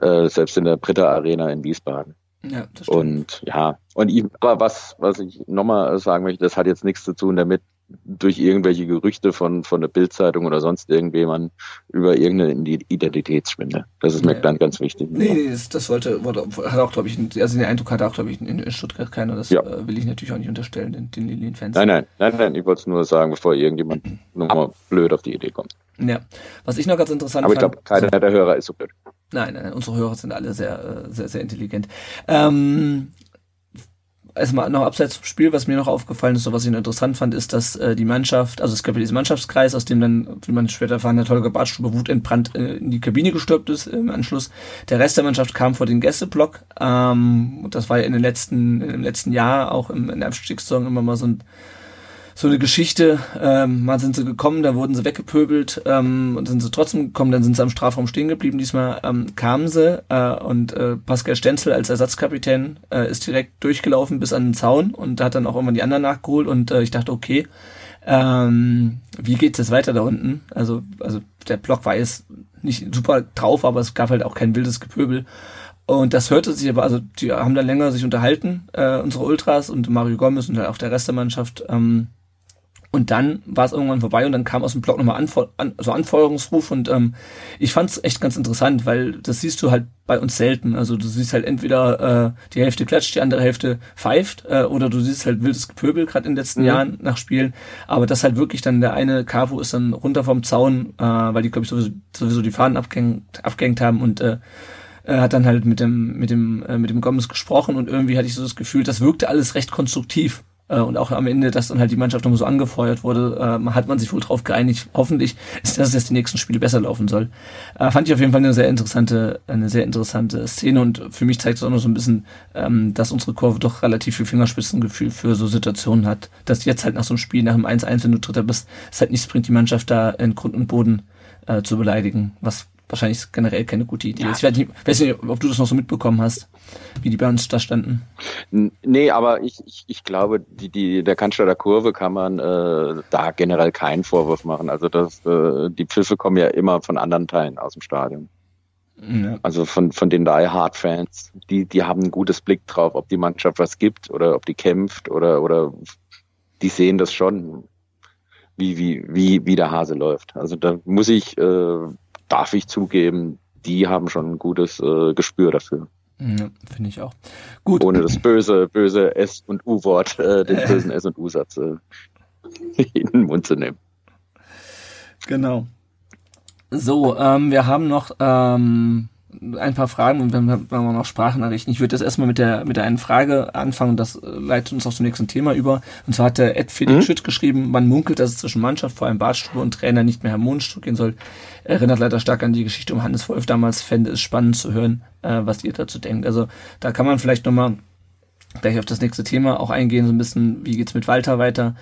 äh, selbst in der Britta Arena in Wiesbaden. Ja, das stimmt. Und ja, und ich, aber was, was ich nochmal sagen möchte, das hat jetzt nichts zu tun damit, durch irgendwelche Gerüchte von, von der Bildzeitung oder sonst irgendjemand über irgendeine Identitätsschwinde. Das ist mir dann ganz wichtig. Nee, nee das, das wollte, hat auch, glaube ich, also den Eindruck hat auch, glaube ich, in, Stuttgart keiner. Das ja. äh, will ich natürlich auch nicht unterstellen, den, den Lilien-Fans. Nein, nein, nein, nein, ich wollte es nur sagen, bevor irgendjemand nochmal blöd auf die Idee kommt. Ja, was ich noch ganz interessant Aber ich glaube, keiner so, der Hörer ist so blöd. Nein, nein, unsere Hörer sind alle sehr, äh, sehr, sehr intelligent. Ähm, erstmal noch abseits vom Spiel, was mir noch aufgefallen ist, so was ich interessant fand, ist, dass äh, die Mannschaft, also es gab ja diesen Mannschaftskreis, aus dem dann, wie man später erfahren hat, Holger Bartstube wutentbrannt äh, in die Kabine gestürbt ist im Anschluss. Der Rest der Mannschaft kam vor den Gästeblock. Ähm, das war ja in den letzten, im letzten Jahr auch im, in der Abstiegssaison immer mal so ein so eine Geschichte. Ähm, mal sind sie gekommen, da wurden sie weggepöbelt ähm, und sind sie trotzdem gekommen, dann sind sie am Strafraum stehen geblieben. Diesmal ähm, kamen sie äh, und äh, Pascal Stenzel als Ersatzkapitän äh, ist direkt durchgelaufen bis an den Zaun und hat dann auch irgendwann die anderen nachgeholt und äh, ich dachte, okay, ähm, wie geht's jetzt weiter da unten? Also, also der Block war jetzt nicht super drauf, aber es gab halt auch kein wildes Gepöbel. Und das hörte sich aber, also die haben dann länger sich unterhalten, äh, unsere Ultras und Mario Gomez und halt auch der Rest der Mannschaft. Ähm, und dann war es irgendwann vorbei und dann kam aus dem Blog nochmal Anfor an, so Anfeuerungsruf und ähm, ich fand es echt ganz interessant, weil das siehst du halt bei uns selten. Also du siehst halt entweder äh, die Hälfte klatscht, die andere Hälfte pfeift äh, oder du siehst halt wildes Gepöbel gerade in den letzten mhm. Jahren nach Spielen. Aber das halt wirklich dann der eine Cavu ist dann runter vom Zaun, äh, weil die glaube ich sowieso, sowieso die Fahnen abgehängt, abgehängt haben und äh, hat dann halt mit dem mit dem äh, mit dem Gomez gesprochen und irgendwie hatte ich so das Gefühl, das wirkte alles recht konstruktiv. Äh, und auch am Ende, dass dann halt die Mannschaft nochmal so angefeuert wurde, äh, hat man sich wohl drauf geeinigt. Hoffentlich ist, dass es jetzt die nächsten Spiele besser laufen soll. Äh, fand ich auf jeden Fall eine sehr interessante, eine sehr interessante Szene und für mich zeigt es auch noch so ein bisschen, ähm, dass unsere Kurve doch relativ viel Fingerspitzengefühl für so Situationen hat. Dass jetzt halt nach so einem Spiel, nach einem 1-1, wenn du Dritter bist, es halt nichts bringt, die Mannschaft da in Grund und Boden äh, zu beleidigen, was wahrscheinlich generell keine gute Idee ja. ist. Ich weiß nicht, weiß nicht, ob du das noch so mitbekommen hast, wie die bei uns da standen. Nee, aber ich, ich, ich glaube, die, die, der Kanzler der Kurve kann man äh, da generell keinen Vorwurf machen. Also das, äh, die Pfiffe kommen ja immer von anderen Teilen aus dem Stadion. Ja. Also von, von den Die Hard Fans, die, die haben ein gutes Blick drauf, ob die Mannschaft was gibt oder ob die kämpft oder, oder die sehen das schon, wie, wie, wie, wie der Hase läuft. Also da muss ich äh, darf ich zugeben, die haben schon ein gutes äh, Gespür dafür. Ja, Finde ich auch. Gut. Ohne das böse, böse S- und U-Wort, äh, den bösen S- und U-Satz äh, in den Mund zu nehmen. Genau. So, ähm, wir haben noch ähm, ein paar Fragen und dann haben wir noch Sprachnachrichten. Ich würde jetzt erstmal mit der, mit der einen Frage anfangen und das äh, leitet uns auch zum nächsten Thema über. Und zwar hat der Ed Felix mhm. Schütt geschrieben, man munkelt, dass es zwischen Mannschaft, vor allem Bartstube und Trainer nicht mehr harmonisch zugehen soll. Erinnert leider stark an die Geschichte um Hannes Wolf damals. Fände es spannend zu hören, äh, was ihr dazu denkt. Also da kann man vielleicht nochmal gleich auf das nächste Thema auch eingehen, so ein bisschen, wie geht's mit Walter weiter.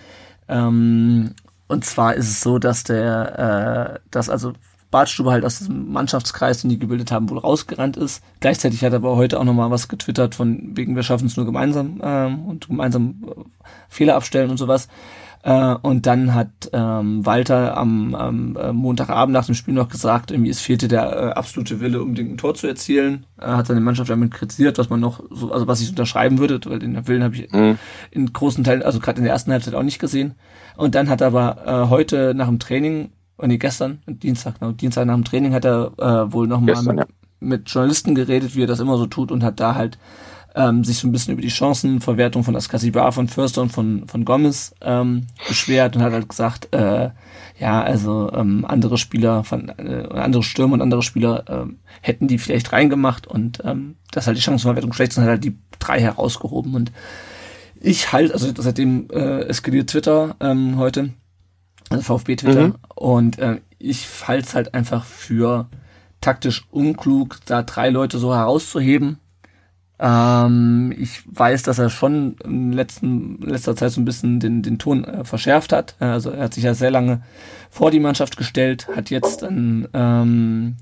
Ähm, und zwar ist es so, dass der, äh, dass also Bartstube halt aus diesem Mannschaftskreis, den die gebildet haben, wohl rausgerannt ist. Gleichzeitig hat er aber heute auch nochmal was getwittert von wegen, wir schaffen es nur gemeinsam ähm, und gemeinsam äh, Fehler abstellen und sowas. Äh, und dann hat ähm, Walter am, am äh, Montagabend nach dem Spiel noch gesagt, irgendwie es fehlte der äh, absolute Wille, unbedingt ein Tor zu erzielen. Er hat seine Mannschaft damit kritisiert, was man noch, so, also was ich unterschreiben würde, weil den Willen habe ich mhm. in großen Teilen, also gerade in der ersten Halbzeit auch nicht gesehen. Und dann hat er aber äh, heute nach dem Training, oh nee, gestern, Dienstag, genau, Dienstag nach dem Training hat er äh, wohl nochmal mit, ja. mit Journalisten geredet, wie er das immer so tut und hat da halt ähm, sich so ein bisschen über die Chancenverwertung von Askasibar, von Förster und von, von Gomez ähm, beschwert und hat halt gesagt, äh, ja, also ähm, andere Spieler, von, äh, andere Stürmer und andere Spieler ähm, hätten die vielleicht reingemacht und ähm, das halt die Chancenverwertung schlecht ist und hat halt die drei herausgehoben und ich halt, also seitdem äh, eskaliert Twitter ähm, heute, also VfB Twitter mhm. und äh, ich halte es halt einfach für taktisch unklug, da drei Leute so herauszuheben ähm, ich weiß, dass er schon in letzten, letzter Zeit so ein bisschen den, den Ton äh, verschärft hat. Also er hat sich ja sehr lange vor die Mannschaft gestellt, hat jetzt dann ähm,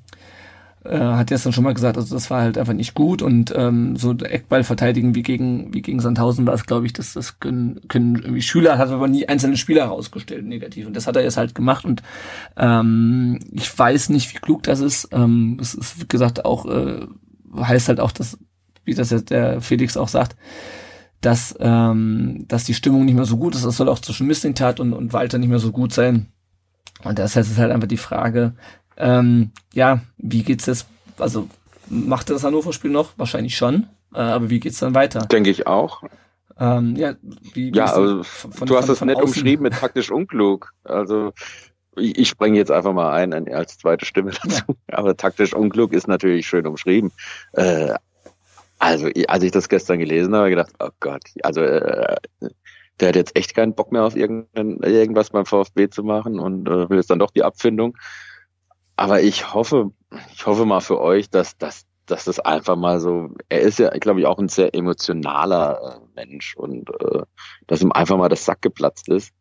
äh, hat dann schon mal gesagt, also das war halt einfach nicht gut und ähm, so Eckball verteidigen wie gegen wie gegen Sandhausen war es, glaube ich, dass das können, können irgendwie Schüler, hat aber nie einzelne Spieler herausgestellt negativ und das hat er jetzt halt gemacht und ähm, ich weiß nicht, wie klug das ist. Ähm, es ist wie gesagt auch äh, heißt halt auch, dass wie das jetzt der Felix auch sagt, dass, ähm, dass die Stimmung nicht mehr so gut ist. Das soll auch zwischen Mislintat und, und Walter nicht mehr so gut sein. Und das heißt, es ist halt einfach die Frage, ähm, ja, wie geht's jetzt, also macht das Hannover-Spiel noch? Wahrscheinlich schon. Äh, aber wie geht's dann weiter? Denke ich auch. Ähm, ja, wie, ja, also von, du hast das nett umschrieben mit taktisch unklug. Also ich, ich springe jetzt einfach mal ein als zweite Stimme dazu. Ja. Aber taktisch unklug ist natürlich schön umschrieben. Äh, also, als ich das gestern gelesen habe, gedacht, oh Gott, also äh, der hat jetzt echt keinen Bock mehr auf irgendwas beim VfB zu machen und äh, will jetzt dann doch die Abfindung. Aber ich hoffe, ich hoffe mal für euch, dass, dass, dass das einfach mal so, er ist ja, glaube ich, auch ein sehr emotionaler äh, Mensch und äh, dass ihm einfach mal das Sack geplatzt ist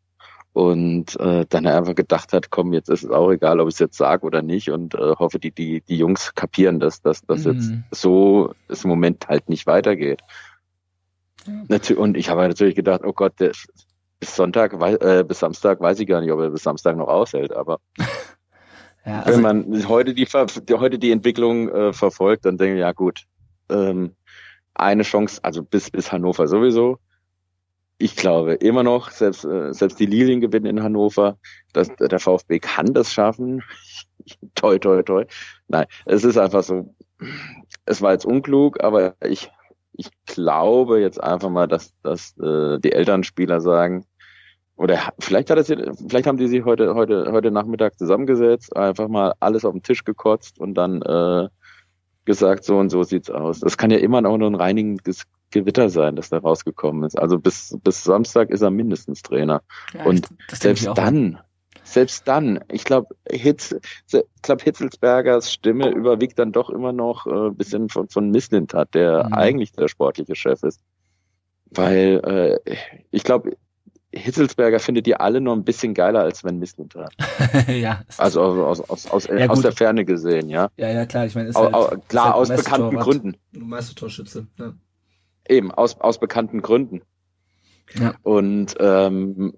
und äh, dann einfach gedacht hat, komm, jetzt ist es auch egal, ob ich es jetzt sage oder nicht und äh, hoffe, die, die, die Jungs kapieren das, dass das mhm. jetzt so es im Moment halt nicht weitergeht. Ja. Und ich habe natürlich gedacht, oh Gott, der, bis Sonntag, äh, bis Samstag weiß ich gar nicht, ob er bis Samstag noch aushält, aber ja, also wenn man heute die, heute die Entwicklung äh, verfolgt, dann denke ich, ja gut, ähm, eine Chance, also bis, bis Hannover sowieso, ich glaube immer noch, selbst, äh, selbst die Lilien gewinnen in Hannover, dass der VfB kann das schaffen. toi, toi, toi. Nein, es ist einfach so, es war jetzt unklug, aber ich, ich glaube jetzt einfach mal, dass, dass äh, die Elternspieler sagen, oder vielleicht hat es vielleicht haben die sich heute, heute, heute Nachmittag zusammengesetzt, einfach mal alles auf den Tisch gekotzt und dann äh, gesagt, so und so sieht's aus. Das kann ja immer noch nur ein reinigendes Gewitter sein, dass da rausgekommen ist. Also bis, bis Samstag ist er mindestens Trainer. Ja, und selbst dann, selbst dann, ich glaube, Hitz, ich glaube, Hitzelsbergers Stimme überwiegt dann doch immer noch äh, ein bisschen von, von Misslintat, der mhm. eigentlich der sportliche Chef ist. Weil äh, ich glaube, Hitzelsberger findet ihr alle noch ein bisschen geiler, als wenn Misslintat. ja. Also aus, aus, aus, ja, aus der Ferne gesehen, ja. Ja, ja, klar. Ich meine, ist halt, klar, ist halt aus bekannten Gründen. Meistertorschütze. Ja. Eben, aus, aus bekannten Gründen. Ja. Und ähm,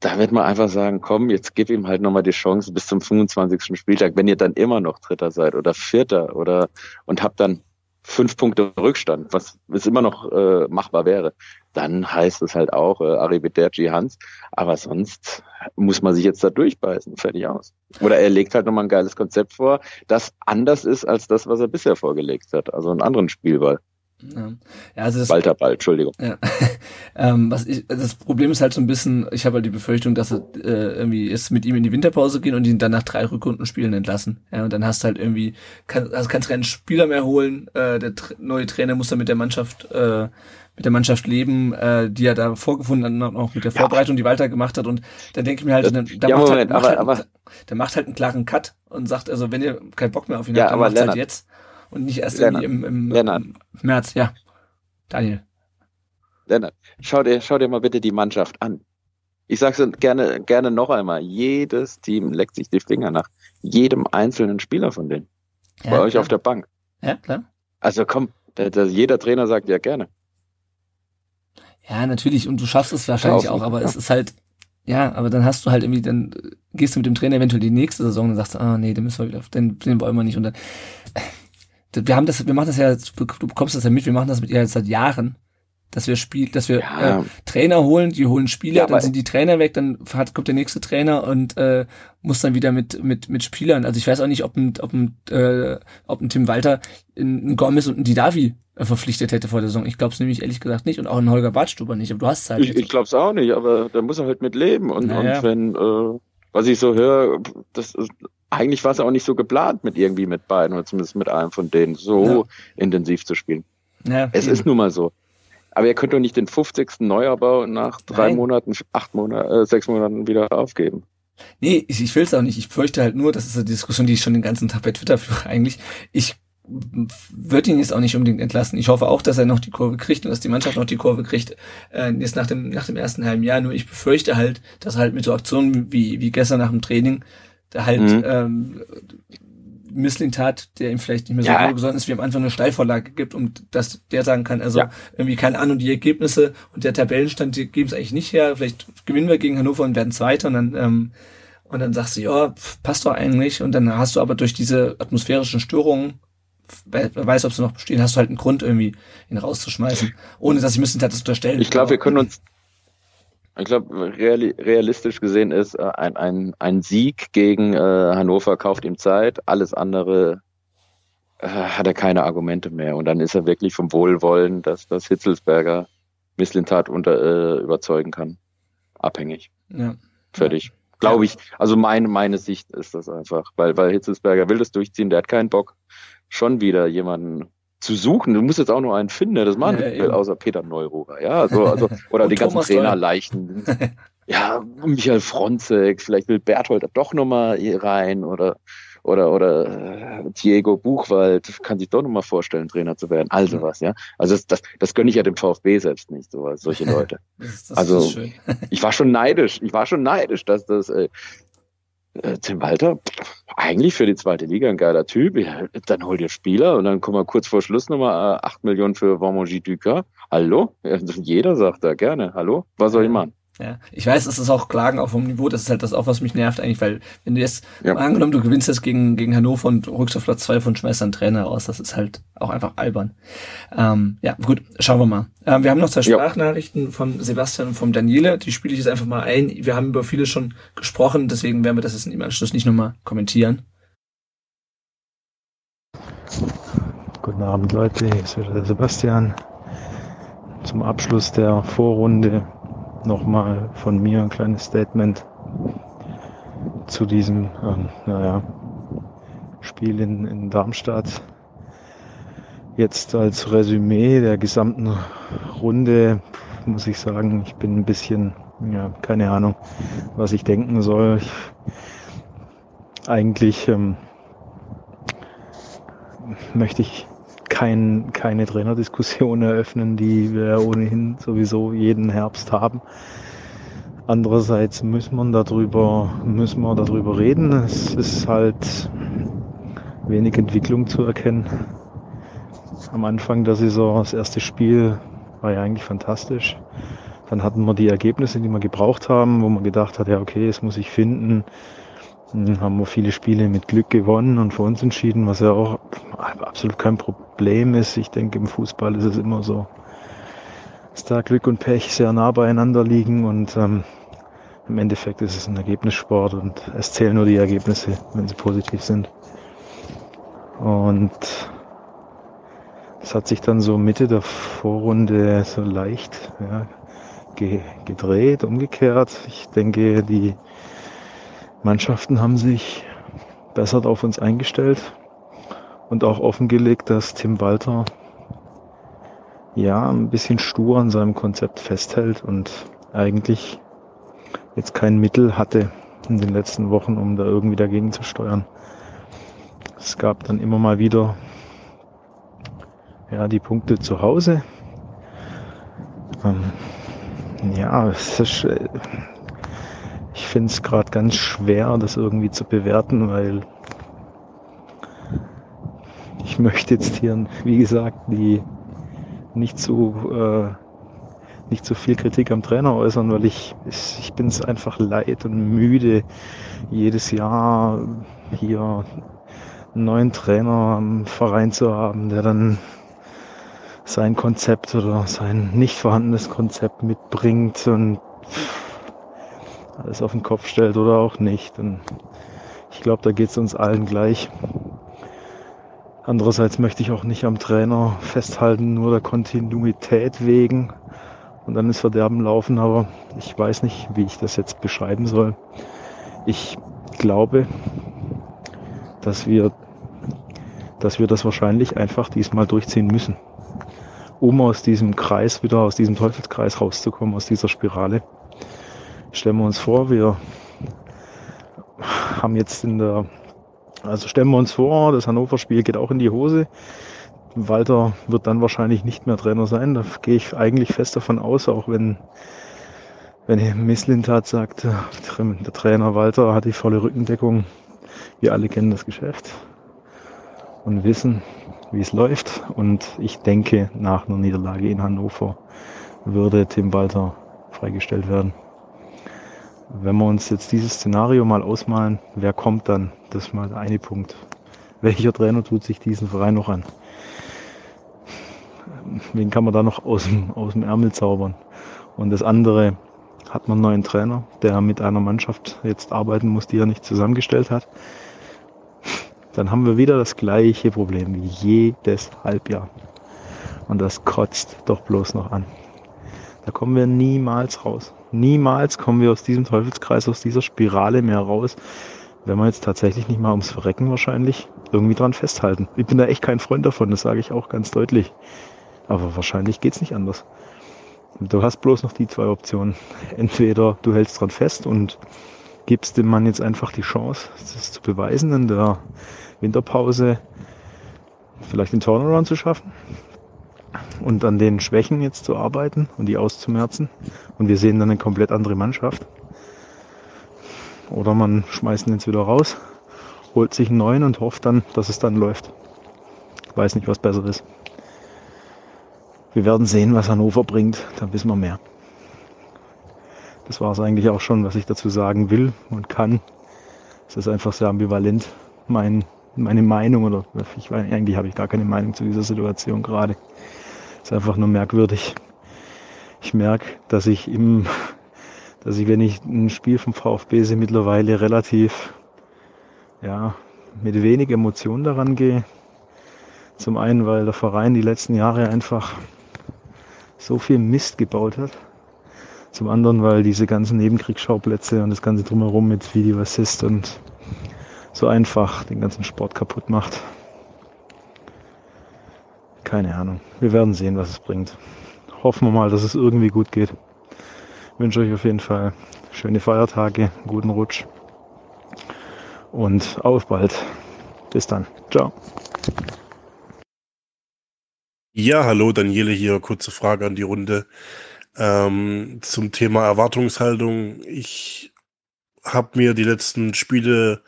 da wird man einfach sagen, komm, jetzt gib ihm halt nochmal die Chance bis zum 25. Spieltag, wenn ihr dann immer noch Dritter seid oder Vierter oder und habt dann fünf Punkte Rückstand, was es immer noch äh, machbar wäre, dann heißt es halt auch äh, Arrivederci Hans. Aber sonst muss man sich jetzt da durchbeißen, fertig aus. Oder er legt halt nochmal ein geiles Konzept vor, das anders ist als das, was er bisher vorgelegt hat. Also einen anderen Spielball. Ja. also das, Walter Ball, Entschuldigung. Ja. ähm, was ich, das Problem ist halt so ein bisschen, ich habe halt die Befürchtung, dass er äh, irgendwie jetzt mit ihm in die Winterpause gehen und ihn dann nach drei Rückrundenspielen entlassen. Ja, und dann hast du halt irgendwie, kann, also kannst keinen Spieler mehr holen. Äh, der neue Trainer muss dann mit der Mannschaft äh, mit der Mannschaft leben, äh, die er da vorgefunden hat, auch mit der Vorbereitung, die Walter gemacht hat. Und dann denke ich mir halt, dann, da ja, macht, halt, Moment, halt, macht aber, halt, aber, der macht halt einen klaren Cut und sagt, also wenn ihr keinen Bock mehr auf ihn ja, habt, dann macht halt jetzt und nicht erst Lennart. im, im, im März. Ja, Daniel. Lennart, schau dir, schau dir mal bitte die Mannschaft an. Ich sage es gerne, gerne noch einmal. Jedes Team leckt sich die Finger nach jedem einzelnen Spieler von denen. Ja, Bei euch auf der Bank. Ja, klar. Also komm, der, der, jeder Trainer sagt ja gerne. Ja, natürlich. Und du schaffst es wahrscheinlich auch, aber ja. es ist halt, Ja, aber dann hast du halt irgendwie, dann gehst du mit dem Trainer eventuell die nächste Saison und sagst, ah nee, den müssen wir wieder, den, den wollen wir nicht. Und dann, wir haben das, wir machen das ja, du bekommst das ja mit, wir machen das mit ihr jetzt seit Jahren, dass wir Spiel, dass wir ja. äh, Trainer holen, die holen Spieler, ja, dann sind die Trainer weg, dann hat, kommt der nächste Trainer und äh, muss dann wieder mit mit mit Spielern. Also ich weiß auch nicht, ob ein ob ein äh, ob ein Tim Walter ein Gomez und ein Didavi äh, verpflichtet hätte vor der Saison. Ich glaube es nämlich ehrlich gesagt nicht und auch ein Holger Badstuber nicht. Aber du hast halt. Ich, ich glaube es auch nicht, aber da muss er halt mit leben und, naja. und wenn äh, was ich so höre, das ist, eigentlich war es auch nicht so geplant mit irgendwie mit beiden oder zumindest mit einem von denen so ja. intensiv zu spielen. Ja, es eben. ist nun mal so. Aber ihr könnt doch nicht den 50. Neubau nach drei Nein. Monaten, acht Monaten, äh, sechs Monaten wieder aufgeben. Nee, ich, ich will es auch nicht. Ich fürchte halt nur, das ist eine Diskussion, die ich schon den ganzen Tag bei Twitter führe eigentlich. Ich würde ihn jetzt auch nicht unbedingt entlassen. Ich hoffe auch, dass er noch die Kurve kriegt und dass die Mannschaft noch die Kurve kriegt, äh, jetzt nach dem, nach dem ersten halben Jahr. Nur ich befürchte halt, dass halt mit so Aktionen wie, wie gestern nach dem Training, da halt mhm. ähm, Misslintat, der ihm vielleicht nicht mehr so ja. besonders ist, wie am Anfang eine Steilvorlage gibt und dass der sagen kann, also ja. irgendwie keine Ahnung, die Ergebnisse und der Tabellenstand, die geben es eigentlich nicht her. Vielleicht gewinnen wir gegen Hannover und werden Zweiter und dann ähm, und dann sagst du, ja, passt doch eigentlich. Und dann hast du aber durch diese atmosphärischen Störungen, wer weiß, ob sie noch bestehen, hast du halt einen Grund, irgendwie ihn rauszuschmeißen. Ohne dass ich Misslintat das unterstellen Ich glaube, wir können uns ich glaube, realistisch gesehen ist äh, ein, ein, ein Sieg gegen äh, Hannover kauft ihm Zeit, alles andere äh, hat er keine Argumente mehr. Und dann ist er wirklich vom Wohlwollen, dass das Hitzelsberger Misslintat unter, äh, überzeugen kann. Abhängig. Ja. Fertig. Ja. Glaube ich. Also meine, meine Sicht ist das einfach. Weil, weil Hitzelsberger will das durchziehen, der hat keinen Bock, schon wieder jemanden zu suchen. Du musst jetzt auch nur einen finden, das machen ja, außer Peter Neururer. Ja, so, also, oder die ganzen Trainerleichen. ja, Michael Fronzek, vielleicht will Berthold doch nochmal rein oder oder oder äh, Diego Buchwald kann sich doch nochmal vorstellen, Trainer zu werden. Also was, ja. Also das, das, das gönne ich ja dem VfB selbst nicht, so solche Leute. das, das also ich war schon neidisch, ich war schon neidisch, dass das äh, äh, Tim Walter, eigentlich für die zweite Liga ein geiler Typ. Ja, dann hol dir Spieler und dann kommen wir kurz vor Schluss nochmal äh, 8 Millionen für Vamongi Duca. Hallo? Jeder sagt da gerne. Hallo? Was soll ich machen? Ja, ich weiß, es ist auch Klagen auf dem Niveau, das ist halt das auch, was mich nervt eigentlich, weil wenn du jetzt, ja. angenommen, du gewinnst jetzt gegen, gegen Hannover und rückst auf Platz zwei von schmeißt einen Trainer raus, das ist halt auch einfach albern. Ähm, ja, gut, schauen wir mal. Ähm, wir haben noch zwei Sprachnachrichten ja. von Sebastian und von Daniele, die spiele ich jetzt einfach mal ein. Wir haben über viele schon gesprochen, deswegen werden wir das jetzt im Anschluss nicht nochmal kommentieren. Guten Abend Leute, hier ist wieder der Sebastian. Zum Abschluss der Vorrunde nochmal von mir ein kleines Statement zu diesem, ähm, naja, Spiel in, in Darmstadt. Jetzt als Resümee der gesamten Runde muss ich sagen, ich bin ein bisschen, ja, keine Ahnung, was ich denken soll. Ich, eigentlich ähm, möchte ich kein, keine Trainerdiskussion eröffnen, die wir ohnehin sowieso jeden Herbst haben. Andererseits muss man darüber, müssen wir darüber reden. Es ist halt wenig Entwicklung zu erkennen. Am Anfang der Saison, das erste Spiel war ja eigentlich fantastisch. Dann hatten wir die Ergebnisse, die wir gebraucht haben, wo man gedacht hat, ja okay, es muss ich finden. Dann haben wir viele Spiele mit Glück gewonnen und für uns entschieden, was ja auch absolut kein Problem ist. Ich denke, im Fußball ist es immer so, dass da Glück und Pech sehr nah beieinander liegen und ähm, im Endeffekt ist es ein Ergebnissport und es zählen nur die Ergebnisse, wenn sie positiv sind. Und es hat sich dann so Mitte der Vorrunde so leicht ja, gedreht, umgekehrt. Ich denke, die Mannschaften haben sich besser auf uns eingestellt und auch offengelegt, dass Tim Walter ja ein bisschen stur an seinem Konzept festhält und eigentlich jetzt kein Mittel hatte in den letzten Wochen, um da irgendwie dagegen zu steuern. Es gab dann immer mal wieder ja die Punkte zu Hause. Ähm, ja, es ist, äh, ich finde es gerade ganz schwer, das irgendwie zu bewerten, weil ich möchte jetzt hier, wie gesagt, die nicht zu, äh, nicht so viel Kritik am Trainer äußern, weil ich, ich, bin es einfach leid und müde, jedes Jahr hier einen neuen Trainer am Verein zu haben, der dann sein Konzept oder sein nicht vorhandenes Konzept mitbringt und alles auf den Kopf stellt oder auch nicht. Und ich glaube, da geht es uns allen gleich. Andererseits möchte ich auch nicht am Trainer festhalten, nur der Kontinuität wegen und dann ist Verderben laufen, aber ich weiß nicht, wie ich das jetzt beschreiben soll. Ich glaube, dass wir, dass wir das wahrscheinlich einfach diesmal durchziehen müssen, um aus diesem Kreis wieder, aus diesem Teufelskreis rauszukommen, aus dieser Spirale. Stellen wir uns vor, wir haben jetzt in der also stellen wir uns vor, das Hannover-Spiel geht auch in die Hose. Walter wird dann wahrscheinlich nicht mehr Trainer sein. Da gehe ich eigentlich fest davon aus, auch wenn, wenn Misslintat sagt, der Trainer Walter hat die volle Rückendeckung. Wir alle kennen das Geschäft und wissen, wie es läuft. Und ich denke, nach einer Niederlage in Hannover würde Tim Walter freigestellt werden. Wenn wir uns jetzt dieses Szenario mal ausmalen, wer kommt dann? Das ist mal der eine Punkt. Welcher Trainer tut sich diesen Verein noch an? Wen kann man da noch aus dem, aus dem Ärmel zaubern? Und das andere, hat man einen neuen Trainer, der mit einer Mannschaft jetzt arbeiten muss, die er nicht zusammengestellt hat. Dann haben wir wieder das gleiche Problem wie jedes Halbjahr. Und das kotzt doch bloß noch an. Da kommen wir niemals raus. Niemals kommen wir aus diesem Teufelskreis, aus dieser Spirale mehr raus, wenn wir jetzt tatsächlich nicht mal ums Verrecken wahrscheinlich irgendwie dran festhalten. Ich bin da echt kein Freund davon, das sage ich auch ganz deutlich. Aber wahrscheinlich geht's nicht anders. Du hast bloß noch die zwei Optionen. Entweder du hältst dran fest und gibst dem Mann jetzt einfach die Chance, das zu beweisen, in der Winterpause vielleicht den Turnaround zu schaffen und an den Schwächen jetzt zu arbeiten und die auszumerzen. Und wir sehen dann eine komplett andere Mannschaft. Oder man schmeißt ihn jetzt wieder raus, holt sich einen neuen und hofft dann, dass es dann läuft. Ich weiß nicht, was besser ist. Wir werden sehen, was Hannover bringt, dann wissen wir mehr. Das war es eigentlich auch schon, was ich dazu sagen will und kann. Es ist einfach sehr ambivalent, mein, meine Meinung oder ich, eigentlich habe ich gar keine Meinung zu dieser Situation gerade. Ist einfach nur merkwürdig. Ich merke, dass ich im, dass ich, wenn ich ein Spiel vom VfB sehe, mittlerweile relativ, ja, mit wenig Emotionen daran gehe. Zum einen, weil der Verein die letzten Jahre einfach so viel Mist gebaut hat. Zum anderen, weil diese ganzen Nebenkriegsschauplätze und das ganze drumherum mit Video Assist und so einfach den ganzen Sport kaputt macht. Keine Ahnung. Wir werden sehen, was es bringt. Hoffen wir mal, dass es irgendwie gut geht. Ich wünsche euch auf jeden Fall schöne Feiertage, guten Rutsch und auf bald. Bis dann. Ciao. Ja, hallo, Daniele hier. Kurze Frage an die Runde ähm, zum Thema Erwartungshaltung. Ich habe mir die letzten Spiele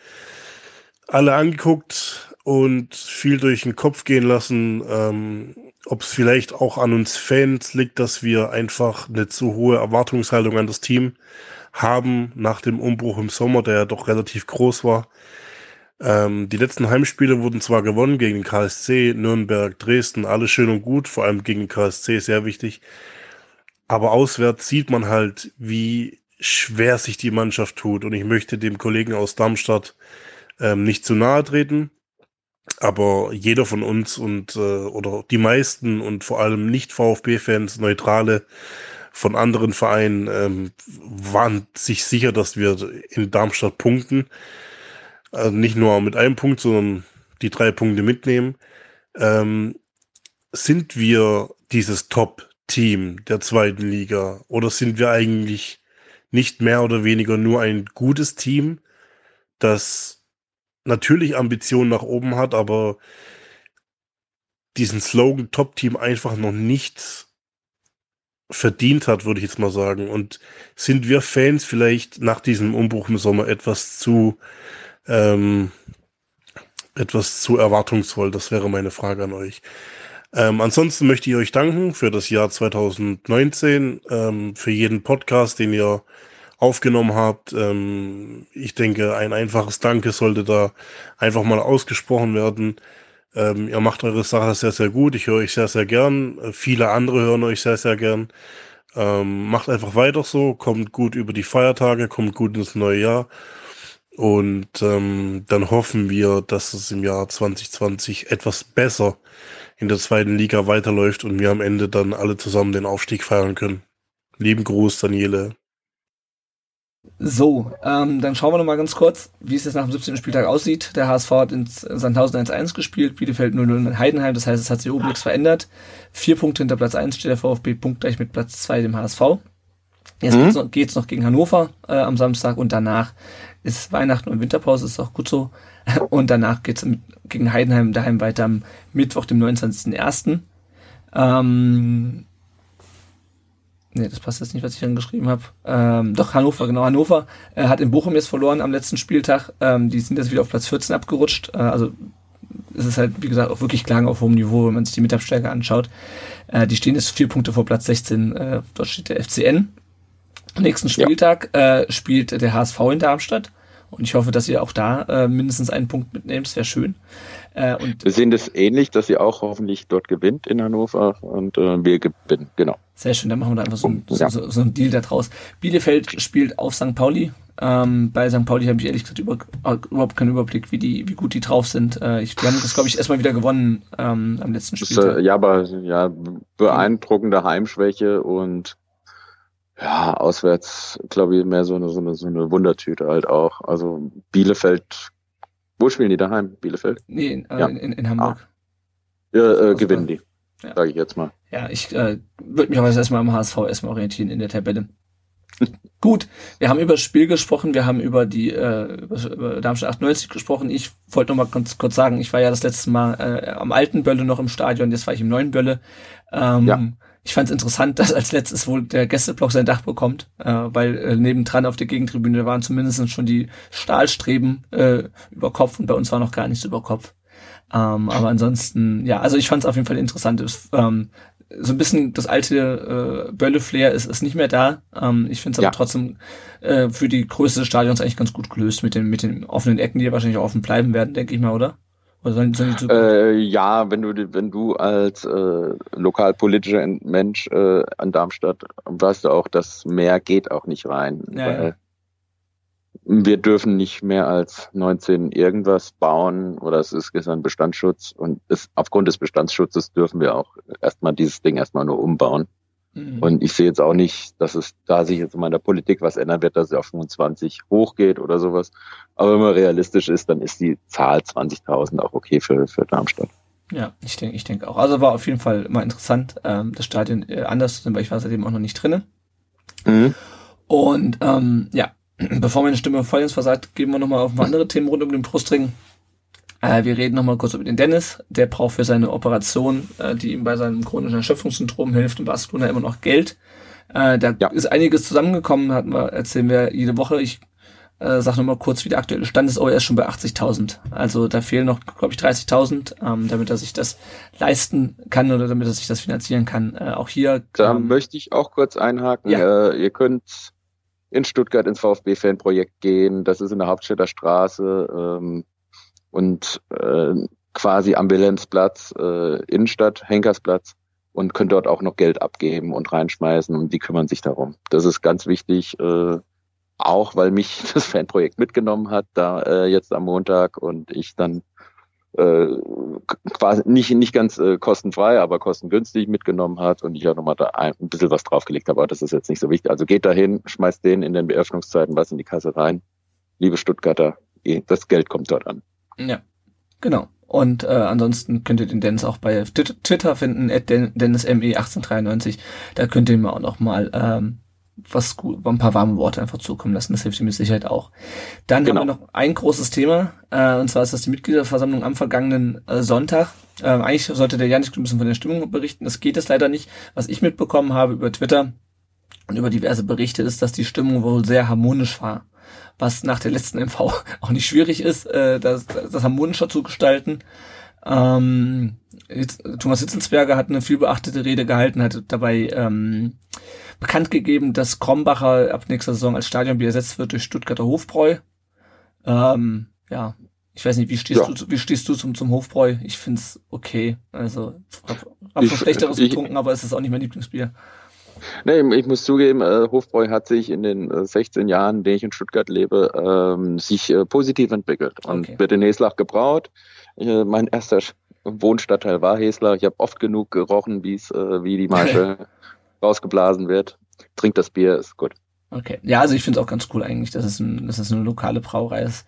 alle angeguckt und viel durch den Kopf gehen lassen, ähm, ob es vielleicht auch an uns Fans liegt, dass wir einfach eine zu hohe Erwartungshaltung an das Team haben nach dem Umbruch im Sommer, der ja doch relativ groß war. Ähm, die letzten Heimspiele wurden zwar gewonnen gegen den KSC, Nürnberg, Dresden, alles schön und gut, vor allem gegen den KSC sehr wichtig. Aber auswärts sieht man halt, wie schwer sich die Mannschaft tut. Und ich möchte dem Kollegen aus Darmstadt ähm, nicht zu nahe treten. Aber jeder von uns und äh, oder die meisten und vor allem nicht VfB-Fans, Neutrale von anderen Vereinen ähm, waren sich sicher, dass wir in Darmstadt punkten. Also nicht nur mit einem Punkt, sondern die drei Punkte mitnehmen. Ähm, sind wir dieses Top-Team der zweiten Liga oder sind wir eigentlich nicht mehr oder weniger nur ein gutes Team, das natürlich Ambitionen nach oben hat, aber diesen Slogan Top-Team einfach noch nicht verdient hat, würde ich jetzt mal sagen. Und sind wir Fans vielleicht nach diesem Umbruch im Sommer etwas zu ähm, etwas zu erwartungsvoll? Das wäre meine Frage an euch. Ähm, ansonsten möchte ich euch danken für das Jahr 2019, ähm, für jeden Podcast, den ihr aufgenommen habt. Ähm, ich denke, ein einfaches Danke sollte da einfach mal ausgesprochen werden. Ähm, ihr macht eure Sache sehr, sehr gut. Ich höre euch sehr, sehr gern. Äh, viele andere hören euch sehr, sehr gern. Ähm, macht einfach weiter so, kommt gut über die Feiertage, kommt gut ins neue Jahr. Und ähm, dann hoffen wir, dass es im Jahr 2020 etwas besser in der zweiten Liga weiterläuft und wir am Ende dann alle zusammen den Aufstieg feiern können. Lieben Gruß, Daniele. So, ähm, dann schauen wir noch mal ganz kurz, wie es jetzt nach dem 17. Spieltag aussieht. Der HSV hat in Sandhausen 1-1 gespielt, Bielefeld 0-0 in Heidenheim, das heißt, es hat sich oben nichts verändert. Vier Punkte hinter Platz 1 steht der VfB punktgleich mit Platz 2 dem HSV. Jetzt mhm. geht's, noch, geht's noch gegen Hannover äh, am Samstag und danach ist Weihnachten und Winterpause, ist auch gut so. Und danach geht's mit, gegen Heidenheim daheim weiter am Mittwoch, dem 29.01. Ähm, Nee, das passt jetzt nicht, was ich dann geschrieben habe. Ähm, doch, Hannover, genau. Hannover äh, hat in Bochum jetzt verloren am letzten Spieltag. Ähm, die sind jetzt wieder auf Platz 14 abgerutscht. Äh, also es ist halt, wie gesagt, auch wirklich Klagen auf hohem Niveau, wenn man sich die Mitabsteiger anschaut. Äh, die stehen jetzt vier Punkte vor Platz 16. Äh, dort steht der FCN. Nächsten Spieltag ja. äh, spielt der HSV in Darmstadt. Und ich hoffe, dass ihr auch da äh, mindestens einen Punkt mitnehmt. Das wäre schön. Äh, und wir sehen das ähnlich, dass ihr auch hoffentlich dort gewinnt in Hannover und äh, wir gewinnen, genau. Sehr schön, dann machen wir da einfach so, ein, ja. so, so ein Deal da draus. Bielefeld spielt auf St. Pauli. Ähm, bei St. Pauli habe ich ehrlich gesagt über, überhaupt keinen Überblick, wie die, wie gut die drauf sind. Äh, ich, die haben das, glaube ich, erstmal wieder gewonnen ähm, am letzten Spiel. Äh, ja, aber ja, beeindruckende Heimschwäche und ja, auswärts, glaube ich, mehr so eine, so eine, so eine Wundertüte halt auch. Also Bielefeld wo spielen die daheim? Bielefeld? Nee, in, äh, ja. in, in Hamburg. Ah. Ja, äh, gewinnen die. Ja. Sage ich jetzt mal. Ja, ich äh, würde mich aber erstmal am HSV erstmal orientieren in der Tabelle. Gut, wir haben über das Spiel gesprochen, wir haben über die äh, über, über Darmstadt 98 gesprochen. Ich wollte noch mal kurz, kurz sagen, ich war ja das letzte Mal äh, am alten Bölle noch im Stadion, jetzt war ich im neuen Bölle. Ähm, ja ich fand es interessant, dass als letztes wohl der Gästeblock sein Dach bekommt, äh, weil äh, nebendran auf der Gegentribüne waren zumindest schon die Stahlstreben äh, über Kopf und bei uns war noch gar nichts über Kopf. Ähm, aber ansonsten, ja, also ich fand es auf jeden Fall interessant. Es, ähm, so ein bisschen das alte äh, Bölle-Flair ist, ist nicht mehr da. Ähm, ich finde es aber ja. trotzdem äh, für die Größe des Stadions eigentlich ganz gut gelöst mit den, mit den offenen Ecken, die ja wahrscheinlich auch offen bleiben werden, denke ich mal, oder? Oder sollen, sollen die äh, ja, wenn du wenn du als äh, lokalpolitischer Mensch äh, an Darmstadt weißt du auch, dass mehr geht auch nicht rein. Ja, weil. Wir dürfen nicht mehr als 19 irgendwas bauen oder es ist, ein Bestandsschutz und ist, aufgrund des Bestandsschutzes dürfen wir auch erstmal dieses Ding erstmal nur umbauen. Mhm. Und ich sehe jetzt auch nicht, dass es da sich jetzt in meiner Politik was ändern wird, dass es auf 25 hochgeht oder sowas. Aber wenn man realistisch ist, dann ist die Zahl 20.000 auch okay für, für Darmstadt. Ja, ich denke, ich denke auch. Also war auf jeden Fall mal interessant, ähm, das Stadion äh, anders zu sehen, weil ich war seitdem auch noch nicht drinnen. Mhm. Und ähm, ja, bevor meine Stimme voll versagt, gehen wir nochmal auf andere Themen rund um den Brustring. Äh, wir reden nochmal kurz über den Dennis. Der braucht für seine Operation, äh, die ihm bei seinem chronischen Erschöpfungssyndrom hilft, in Barcelona immer noch Geld. Äh, da ja. ist einiges zusammengekommen, hatten wir, erzählen wir jede Woche. Ich äh, sag nochmal kurz, wie der aktuelle Stand ist. Oh, er ist schon bei 80.000. Also da fehlen noch, glaube ich, 30.000, ähm, damit er sich das leisten kann oder damit er sich das finanzieren kann. Äh, auch hier. Da ähm, möchte ich auch kurz einhaken. Ja. Äh, ihr könnt in Stuttgart ins VfB-Fanprojekt gehen. Das ist in der Hauptstädter Straße. Ähm, und äh, quasi Ambulenzplatz, äh, Innenstadt, Henkersplatz und können dort auch noch Geld abgeben und reinschmeißen und die kümmern sich darum. Das ist ganz wichtig, äh, auch weil mich das Fanprojekt mitgenommen hat, da äh, jetzt am Montag und ich dann äh, quasi nicht nicht ganz äh, kostenfrei, aber kostengünstig mitgenommen hat und ich auch nochmal da ein, ein bisschen was draufgelegt habe, aber das ist jetzt nicht so wichtig. Also geht dahin, schmeißt denen in den Beöffnungszeiten was in die Kasse rein. Liebe Stuttgarter, das Geld kommt dort an. Ja, genau. Und äh, ansonsten könnt ihr den Dennis auch bei Twitter finden, at DennisME1893. Da könnt ihr mir auch noch mal ähm, was gut, ein paar warme Worte einfach zukommen lassen. Das hilft ihm mit Sicherheit auch. Dann genau. haben wir noch ein großes Thema, äh, und zwar ist das die Mitgliederversammlung am vergangenen äh, Sonntag. Äh, eigentlich sollte der Janis ein bisschen von der Stimmung berichten. Das geht es leider nicht. Was ich mitbekommen habe über Twitter und über diverse Berichte ist, dass die Stimmung wohl sehr harmonisch war was nach der letzten MV auch nicht schwierig ist, äh, das, das harmonischer zu gestalten. Ähm, Thomas Hitzelsberger hat eine viel beachtete Rede gehalten, hat dabei ähm, bekannt gegeben, dass Krombacher ab nächster Saison als Stadionbier ersetzt wird durch Stuttgarter Hofbräu. Ähm, ja, ich weiß nicht, wie stehst ja. du, wie stehst du zum, zum Hofbräu? Ich find's okay. Also, hab, hab schon schlechteres ich, getrunken, aber es ist auch nicht mein Lieblingsbier. Nee, ich muss zugeben, äh, Hofbräu hat sich in den äh, 16 Jahren, in denen ich in Stuttgart lebe, ähm, sich äh, positiv entwickelt und okay. wird in Heslach gebraut. Äh, mein erster Wohnstadtteil war Heslach. Ich habe oft genug gerochen, wie's, äh, wie die Masche rausgeblasen wird. Trinkt das Bier, ist gut. Okay. Ja, also ich finde es auch ganz cool eigentlich, dass es, ein, dass es eine lokale Brauerei ist.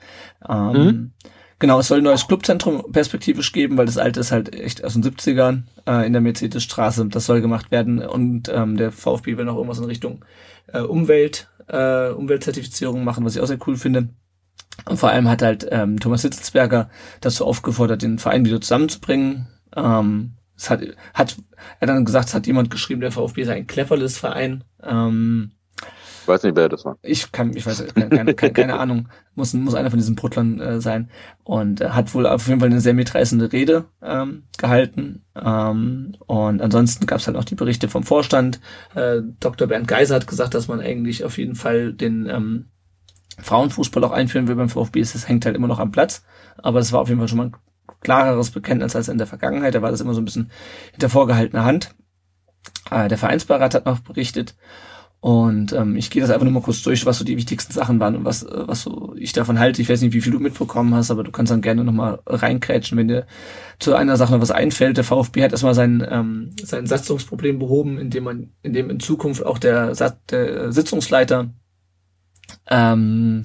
Ähm, mhm. Genau, es soll ein neues Clubzentrum perspektivisch geben, weil das alte ist halt echt aus den 70ern äh, in der Mercedesstraße. Das soll gemacht werden und ähm, der VfB will noch irgendwas in Richtung äh, Umwelt, äh, Umweltzertifizierung machen, was ich auch sehr cool finde. Und vor allem hat halt ähm, Thomas Hitzelsberger dazu aufgefordert, den Verein wieder zusammenzubringen. Ähm, es hat, hat er dann gesagt, es hat jemand geschrieben, der VfB sei ein cleverless Verein. Ähm, ich weiß nicht, wer das war. Ich kann, ich weiß, keine, keine, keine Ahnung. Muss, muss einer von diesen Bruttlern äh, sein. Und äh, hat wohl auf jeden Fall eine sehr mitreißende Rede ähm, gehalten. Ähm, und ansonsten gab es halt auch die Berichte vom Vorstand. Äh, Dr. Bernd Geiser hat gesagt, dass man eigentlich auf jeden Fall den ähm, Frauenfußball auch einführen will beim VfB. Es hängt halt immer noch am Platz. Aber es war auf jeden Fall schon mal ein klareres Bekenntnis als in der Vergangenheit. Da war das immer so ein bisschen hinter vorgehaltener Hand. Äh, der Vereinsbeirat hat noch berichtet. Und ähm, ich gehe das einfach nur mal kurz durch, was so die wichtigsten Sachen waren und was, äh, was so ich davon halte. Ich weiß nicht, wie viel du mitbekommen hast, aber du kannst dann gerne nochmal reinkrätschen, wenn dir zu einer Sache noch was einfällt. Der VfB hat erstmal sein, ähm, sein Satzungsproblem behoben, indem man, indem in Zukunft auch der, der Sitzungsleiter ähm,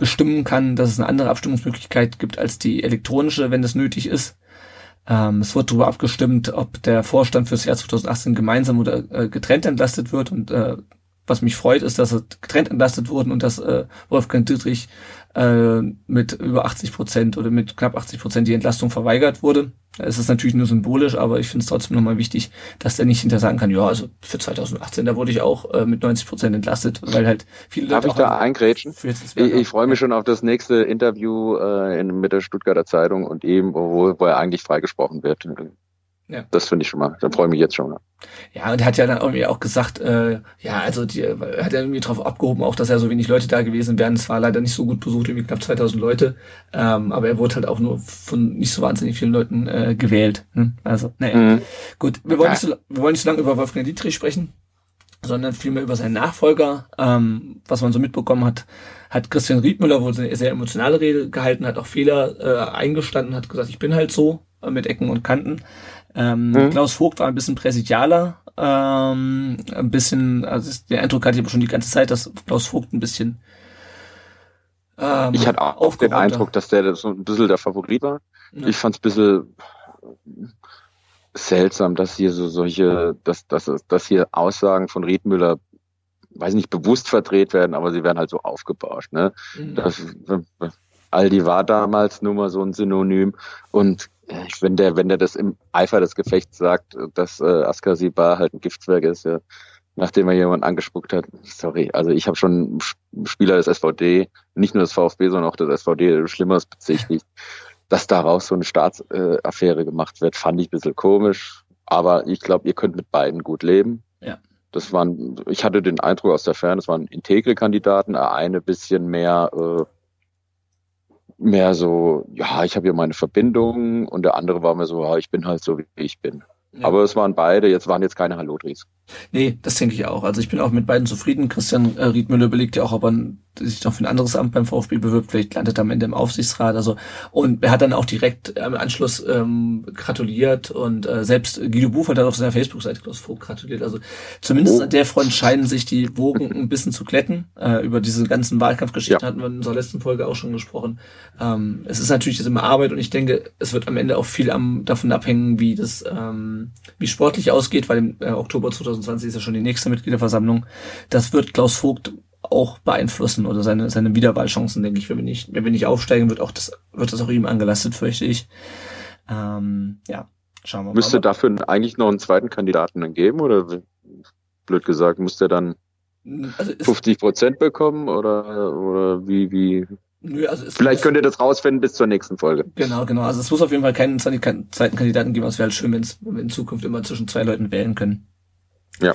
bestimmen kann, dass es eine andere Abstimmungsmöglichkeit gibt als die elektronische, wenn das nötig ist. Ähm, es wird darüber abgestimmt, ob der Vorstand fürs Jahr 2018 gemeinsam oder äh, getrennt entlastet wird und äh, was mich freut, ist, dass es getrennt entlastet wurden und dass äh, Wolfgang Dietrich äh, mit über 80 Prozent oder mit knapp 80 Prozent die Entlastung verweigert wurde. Es ist natürlich nur symbolisch, aber ich finde es trotzdem nochmal wichtig, dass der nicht hinter sagen kann, ja, also für 2018, da wurde ich auch äh, mit 90 Prozent entlastet, weil halt viele Darf Leute ich da eingrätschen? Ich, ich freue mich schon auf das nächste Interview äh, in, mit der Stuttgarter Zeitung und eben, wo, wo er eigentlich freigesprochen wird. Ja. Das finde ich schon mal, dann freue ich mich jetzt schon. Ja, und er hat ja dann irgendwie auch gesagt, äh, ja, also die, hat er irgendwie drauf abgehoben, auch dass ja so wenig Leute da gewesen wären. Es war leider nicht so gut besucht, irgendwie knapp 2000 Leute. Ähm, aber er wurde halt auch nur von nicht so wahnsinnig vielen Leuten äh, gewählt. Hm? Also, naja. Mhm. Gut, wir wollen, ja. nicht so, wir wollen nicht so lange über Wolfgang Dietrich sprechen, sondern vielmehr über seinen Nachfolger. Ähm, was man so mitbekommen hat, hat Christian Riedmüller wohl eine sehr emotionale Rede gehalten, hat auch Fehler äh, eingestanden, hat gesagt, ich bin halt so äh, mit Ecken und Kanten. Ähm, mhm. Klaus Vogt war ein bisschen präsidialer, ähm, ein bisschen, also der Eindruck hatte ich aber schon die ganze Zeit, dass Klaus Vogt ein bisschen ähm, Ich hatte auch den Eindruck, dass der so ein bisschen der Favorit war. Ja. Ich fand es ein bisschen seltsam, dass hier so solche, dass, dass, dass hier Aussagen von Riedmüller weiß nicht, bewusst verdreht werden, aber sie werden halt so aufgebauscht. Ne? Mhm. Das, Aldi war damals nur mal so ein Synonym und wenn der, wenn der das im Eifer des Gefechts sagt, dass äh, Askasibar halt ein Giftzwerg ist, ja, nachdem er jemanden angespuckt hat, sorry, also ich habe schon Spieler des SVD, nicht nur des VfB, sondern auch des SVD Schlimmeres bezichtigt. Dass daraus so eine Staatsaffäre gemacht wird, fand ich ein bisschen komisch. Aber ich glaube, ihr könnt mit beiden gut leben. Ja. Das waren, ich hatte den Eindruck aus der Ferne, das waren integre Kandidaten, eine bisschen mehr äh, mehr so, ja, ich habe hier meine Verbindung und der andere war mir so, ja, ich bin halt so, wie ich bin. Ja. Aber es waren beide, jetzt waren jetzt keine Hallodris. Nee, das denke ich auch. Also ich bin auch mit beiden zufrieden. Christian äh, Riedmüller überlegt ja auch, ob er sich noch für ein anderes Amt beim VfB bewirbt. Vielleicht landet er am Ende im Aufsichtsrat. Also und er hat dann auch direkt im Anschluss ähm, gratuliert und äh, selbst Guido Buch hat dann auf seiner Facebook-Seite Klaus Vogt gratuliert. Also zumindest oh. an der Front scheinen sich die Wogen ein bisschen zu glätten. Äh, über diese ganzen Wahlkampfgeschichten ja. hatten wir in unserer letzten Folge auch schon gesprochen. Ähm, es ist natürlich jetzt immer Arbeit und ich denke, es wird am Ende auch viel am, davon abhängen, wie das ähm, wie sportlich ausgeht, weil im äh, Oktober 2000 2020 ist ja schon die nächste Mitgliederversammlung. Das wird Klaus Vogt auch beeinflussen oder seine, seine Wiederwahlchancen, denke ich, wenn wir nicht, wenn wir nicht aufsteigen, wird auch das, wird das auch ihm angelastet, fürchte ich. Ähm, ja, schauen wir mal. Müsste dafür eigentlich noch einen zweiten Kandidaten dann geben oder blöd gesagt, muss der dann also 50 Prozent bekommen oder, oder wie, wie? Nö, also Vielleicht könnt ihr das rausfinden bis zur nächsten Folge. Genau, genau. Also es muss auf jeden Fall keinen Zeitenkandidaten geben. Es wäre halt schön, wenn wir in Zukunft immer zwischen zwei Leuten wählen können. Ja.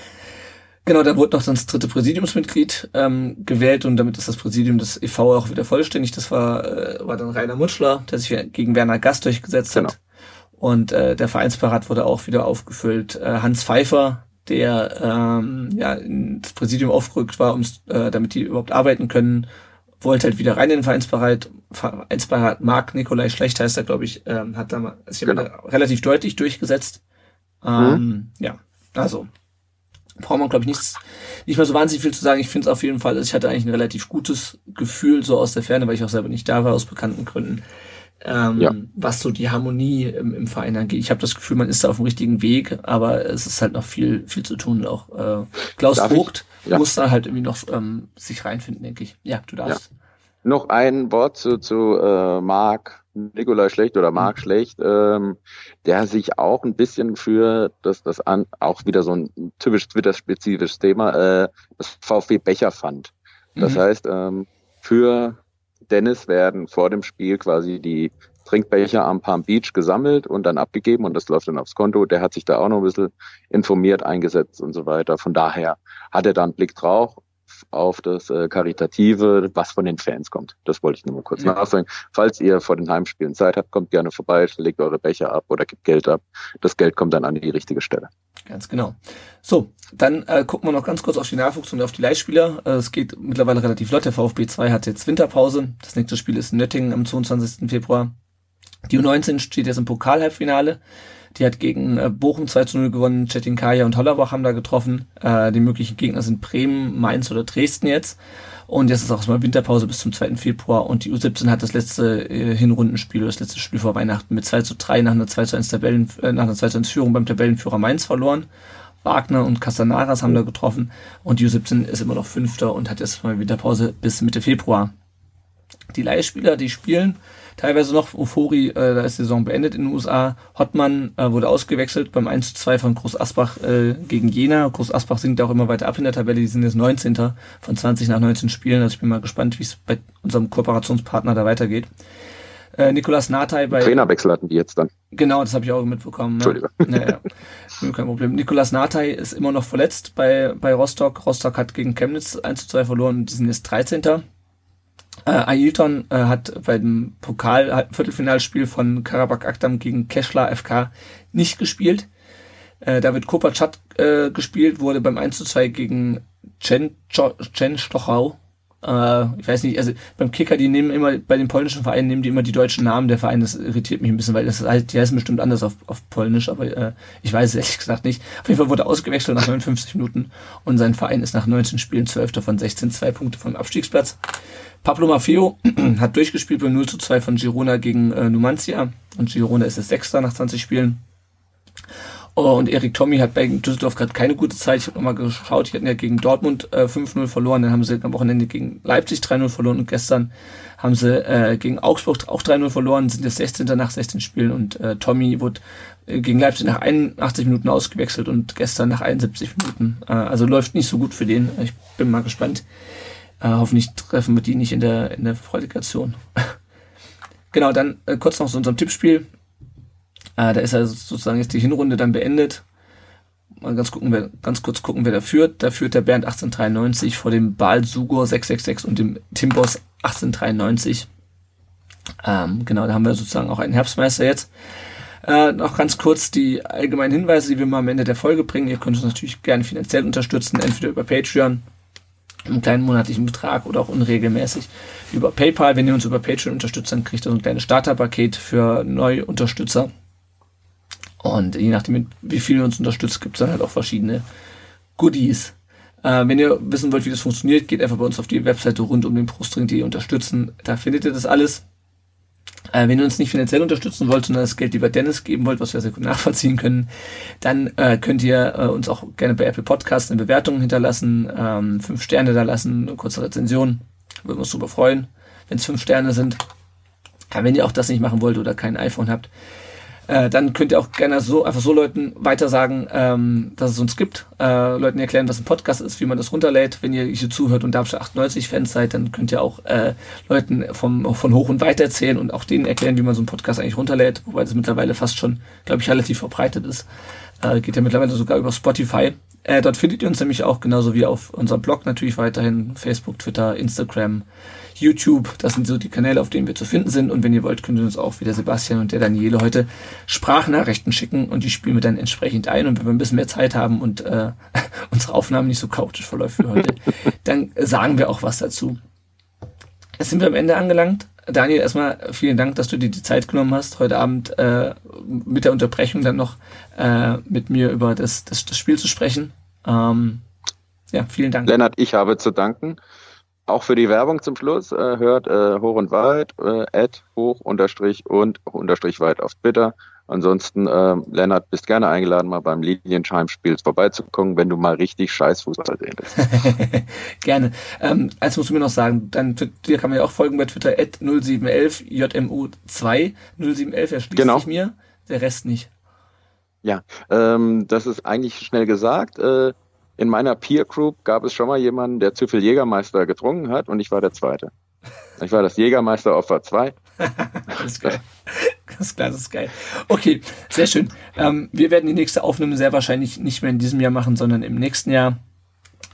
Genau, da wurde noch das dritte Präsidiumsmitglied ähm, gewählt und damit ist das Präsidium des e.V. auch wieder vollständig. Das war, äh, war dann Rainer Mutschler, der sich gegen Werner Gast durchgesetzt genau. hat. Und äh, der Vereinsparat wurde auch wieder aufgefüllt. Äh, Hans Pfeiffer, der ähm, ja ins Präsidium aufgerückt war, um's, äh, damit die überhaupt arbeiten können, wollte halt wieder rein in den Vereinsparat. Vereinsparat Marc Nikolai Schlecht heißt er, glaube ich, ähm, hat da sich genau. relativ deutlich durchgesetzt. Ähm, mhm. Ja, also braucht man, glaube ich, nichts, nicht mehr so wahnsinnig viel zu sagen. Ich finde es auf jeden Fall, ich hatte eigentlich ein relativ gutes Gefühl so aus der Ferne, weil ich auch selber nicht da war, aus bekannten Gründen, ähm, ja. was so die Harmonie im, im Verein angeht. Ich habe das Gefühl, man ist da auf dem richtigen Weg, aber es ist halt noch viel, viel zu tun. Auch äh, Klaus Darf Vogt ja. muss da halt irgendwie noch ähm, sich reinfinden, denke ich. Ja, du darfst. Ja. Noch ein Wort zu, zu äh, Marc Nikolai Schlecht oder Marc mhm. Schlecht, ähm, der sich auch ein bisschen für das, das an, auch wieder so ein typisch Twitter-spezifisches Thema, äh, das VfB Becher fand. Das mhm. heißt, ähm, für Dennis werden vor dem Spiel quasi die Trinkbecher am Palm Beach gesammelt und dann abgegeben und das läuft dann aufs Konto. Der hat sich da auch noch ein bisschen informiert, eingesetzt und so weiter. Von daher hat er da einen Blick drauf auf das äh, Karitative, was von den Fans kommt. Das wollte ich nur mal kurz ja. nachsagen. Falls ihr vor den Heimspielen Zeit habt, kommt gerne vorbei, legt eure Becher ab oder gibt Geld ab. Das Geld kommt dann an die richtige Stelle. Ganz genau. So, dann äh, gucken wir noch ganz kurz auf die Nachwuchs und auf die Leihspieler. Äh, es geht mittlerweile relativ flott. Der VfB 2 hat jetzt Winterpause. Das nächste Spiel ist in Nöttingen am 22. Februar. Die U19 steht jetzt im Pokalhalbfinale. Die hat gegen äh, Bochum 2 zu 0 gewonnen. Kaya und Hollerbach haben da getroffen. Äh, die möglichen Gegner sind Bremen, Mainz oder Dresden jetzt. Und jetzt ist auch mal Winterpause bis zum 2. Februar. Und die U17 hat das letzte äh, Hinrundenspiel das letzte Spiel vor Weihnachten mit 2 zu 3 nach einer 2 zu 1 Tabellen, äh, nach einer 2 zu 1 Führung beim Tabellenführer Mainz verloren. Wagner und Castanaras haben da getroffen. Und die U17 ist immer noch Fünfter und hat jetzt mal Winterpause bis Mitte Februar. Die Leihspieler, die spielen, teilweise noch. Ufori, äh, da ist die Saison beendet in den USA. Hottmann äh, wurde ausgewechselt beim 1 zu 2 von Groß Asbach äh, gegen Jena. Groß Asbach sinkt auch immer weiter ab in der Tabelle. Die sind jetzt 19. von 20 nach 19 Spielen. Also ich bin mal gespannt, wie es bei unserem Kooperationspartner da weitergeht. Äh, Nikolas Natai bei. Trainerwechsel hatten die jetzt dann. Genau, das habe ich auch mitbekommen. Ne? Entschuldigung. Naja, kein Problem. Nikolas Natai ist immer noch verletzt bei, bei Rostock. Rostock hat gegen Chemnitz 1 zu 2 verloren. Die sind jetzt 13. Äh, Ailton äh, hat bei dem Pokal-Viertelfinalspiel von Karabakh Akdam gegen Keschler FK nicht gespielt. Äh, da wird Kopachat äh, gespielt, wurde beim 1 zu 2 gegen Chen, Chen Stochau. Äh, ich weiß nicht, also beim Kicker, die nehmen immer, bei den polnischen Vereinen nehmen die immer die deutschen Namen der Vereine. Das irritiert mich ein bisschen, weil das heißt, die heißen bestimmt anders auf, auf Polnisch, aber äh, ich weiß es ehrlich gesagt nicht. Auf jeden Fall wurde ausgewechselt nach 59 Minuten und sein Verein ist nach 19 Spielen 12. von 16, zwei Punkte vom Abstiegsplatz. Pablo Maffeo hat durchgespielt beim 0 zu 2 von Girona gegen äh, Numancia und Girona ist das Sechster nach 20 Spielen. Oh, und Erik Tommy hat bei Düsseldorf gerade keine gute Zeit. Ich habe nochmal geschaut, die hatten ja gegen Dortmund äh, 5-0 verloren, dann haben sie am Wochenende gegen Leipzig 3-0 verloren und gestern haben sie äh, gegen Augsburg auch 3-0 verloren, sind jetzt 16. nach 16 Spielen und äh, Tommy wurde äh, gegen Leipzig nach 81 Minuten ausgewechselt und gestern nach 71 Minuten. Äh, also läuft nicht so gut für den. Ich bin mal gespannt, äh, hoffentlich treffen wir die nicht in der, in der Qualifikation. genau, dann äh, kurz noch zu unserem Tippspiel. Äh, da ist also sozusagen jetzt die Hinrunde dann beendet. Mal ganz, gucken, wer, ganz kurz gucken, wer da führt. Da führt der Bernd 1893 vor dem Baal Sugor 666 und dem Timbos 1893. Ähm, genau, da haben wir sozusagen auch einen Herbstmeister jetzt. Äh, noch ganz kurz die allgemeinen Hinweise, die wir mal am Ende der Folge bringen. Ihr könnt uns natürlich gerne finanziell unterstützen, entweder über Patreon einen kleinen monatlichen Betrag oder auch unregelmäßig über PayPal. Wenn ihr uns über Patreon unterstützt, dann kriegt ihr so ein kleines Starterpaket für neue Unterstützer. Und je nachdem, wie viel ihr uns unterstützt, gibt es dann halt auch verschiedene Goodies. Äh, wenn ihr wissen wollt, wie das funktioniert, geht einfach bei uns auf die Webseite rund um den Prostring.de unterstützen. Da findet ihr das alles. Äh, wenn ihr uns nicht finanziell unterstützen wollt, sondern das Geld lieber Dennis geben wollt, was wir sehr gut nachvollziehen können, dann äh, könnt ihr äh, uns auch gerne bei Apple Podcasts eine Bewertung hinterlassen, ähm, fünf Sterne da lassen, eine kurze Rezension. Würden wir uns super freuen, wenn es fünf Sterne sind. Ja, wenn ihr auch das nicht machen wollt oder kein iPhone habt, äh, dann könnt ihr auch gerne so einfach so Leuten weiter sagen, ähm, dass es uns gibt. Äh, Leuten erklären, was ein Podcast ist, wie man das runterlädt. Wenn ihr hier zuhört und Darmstadt 98 Fans seid, dann könnt ihr auch äh, Leuten vom, von hoch und weit erzählen und auch denen erklären, wie man so einen Podcast eigentlich runterlädt, wobei das mittlerweile fast schon, glaube ich, relativ verbreitet ist. Äh, geht ja mittlerweile sogar über Spotify. Äh, dort findet ihr uns nämlich auch genauso wie auf unserem Blog natürlich weiterhin Facebook, Twitter, Instagram, YouTube. Das sind so die Kanäle, auf denen wir zu finden sind. Und wenn ihr wollt, könnt ihr uns auch wie der Sebastian und der Daniele heute Sprachnachrichten schicken und die spielen wir dann entsprechend ein. Und wenn wir ein bisschen mehr Zeit haben und äh, unsere Aufnahme nicht so chaotisch verläuft wie heute, dann sagen wir auch was dazu. Jetzt sind wir am Ende angelangt. Daniel, erstmal vielen Dank, dass du dir die Zeit genommen hast, heute Abend äh, mit der Unterbrechung dann noch äh, mit mir über das, das, das Spiel zu sprechen. Ähm, ja, vielen Dank. Lennart, ich habe zu danken auch für die Werbung zum Schluss äh, hört äh, hoch und weit, äh, add hoch unterstrich und unterstrich weit auf Twitter. Ansonsten, äh, Lennart, bist gerne eingeladen, mal beim Lilienscheim-Spiel vorbeizukommen, wenn du mal richtig scheiß Fußball sehen willst. gerne. Ähm, eins musst du mir noch sagen, dann dir kann man ja auch folgen bei Twitter, at 0711 JMU2. 0711 erschließt genau. sich mir, der Rest nicht. Ja, ähm, das ist eigentlich schnell gesagt. Äh, in meiner Peer Group gab es schon mal jemanden, der zu viel Jägermeister getrunken hat und ich war der Zweite. Ich war das Jägermeister-Opfer 2. das ist geil. Klar, das ist geil. Okay, sehr schön. Ähm, wir werden die nächste Aufnahme sehr wahrscheinlich nicht mehr in diesem Jahr machen, sondern im nächsten Jahr.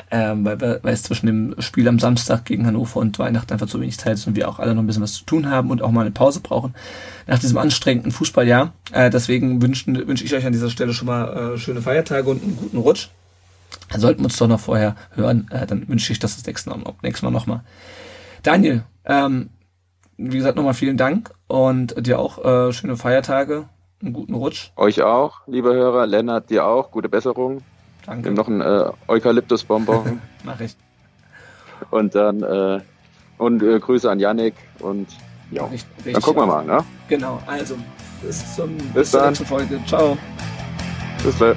Ähm, weil, weil es zwischen dem Spiel am Samstag gegen Hannover und Weihnachten einfach zu wenig Zeit ist und wir auch alle noch ein bisschen was zu tun haben und auch mal eine Pause brauchen nach diesem anstrengenden Fußballjahr. Äh, deswegen wünsche wünsch ich euch an dieser Stelle schon mal äh, schöne Feiertage und einen guten Rutsch. Sollten wir uns doch noch vorher hören. Äh, dann wünsche ich das das nächste Mal, nächstes Mal nochmal. Daniel, ähm, wie gesagt, nochmal vielen Dank und dir auch äh, schöne Feiertage, einen guten Rutsch. Euch auch, liebe Hörer. Lennart, dir auch. Gute Besserung. Danke. Nimm noch ein äh, Eukalyptusbonbon. Mach ich. Und dann äh, und äh, Grüße an Yannick und ja. Dann gucken wir mal, ne? Genau, also bis, zum, bis, bis zur nächsten Folge. Ciao. Bis dann.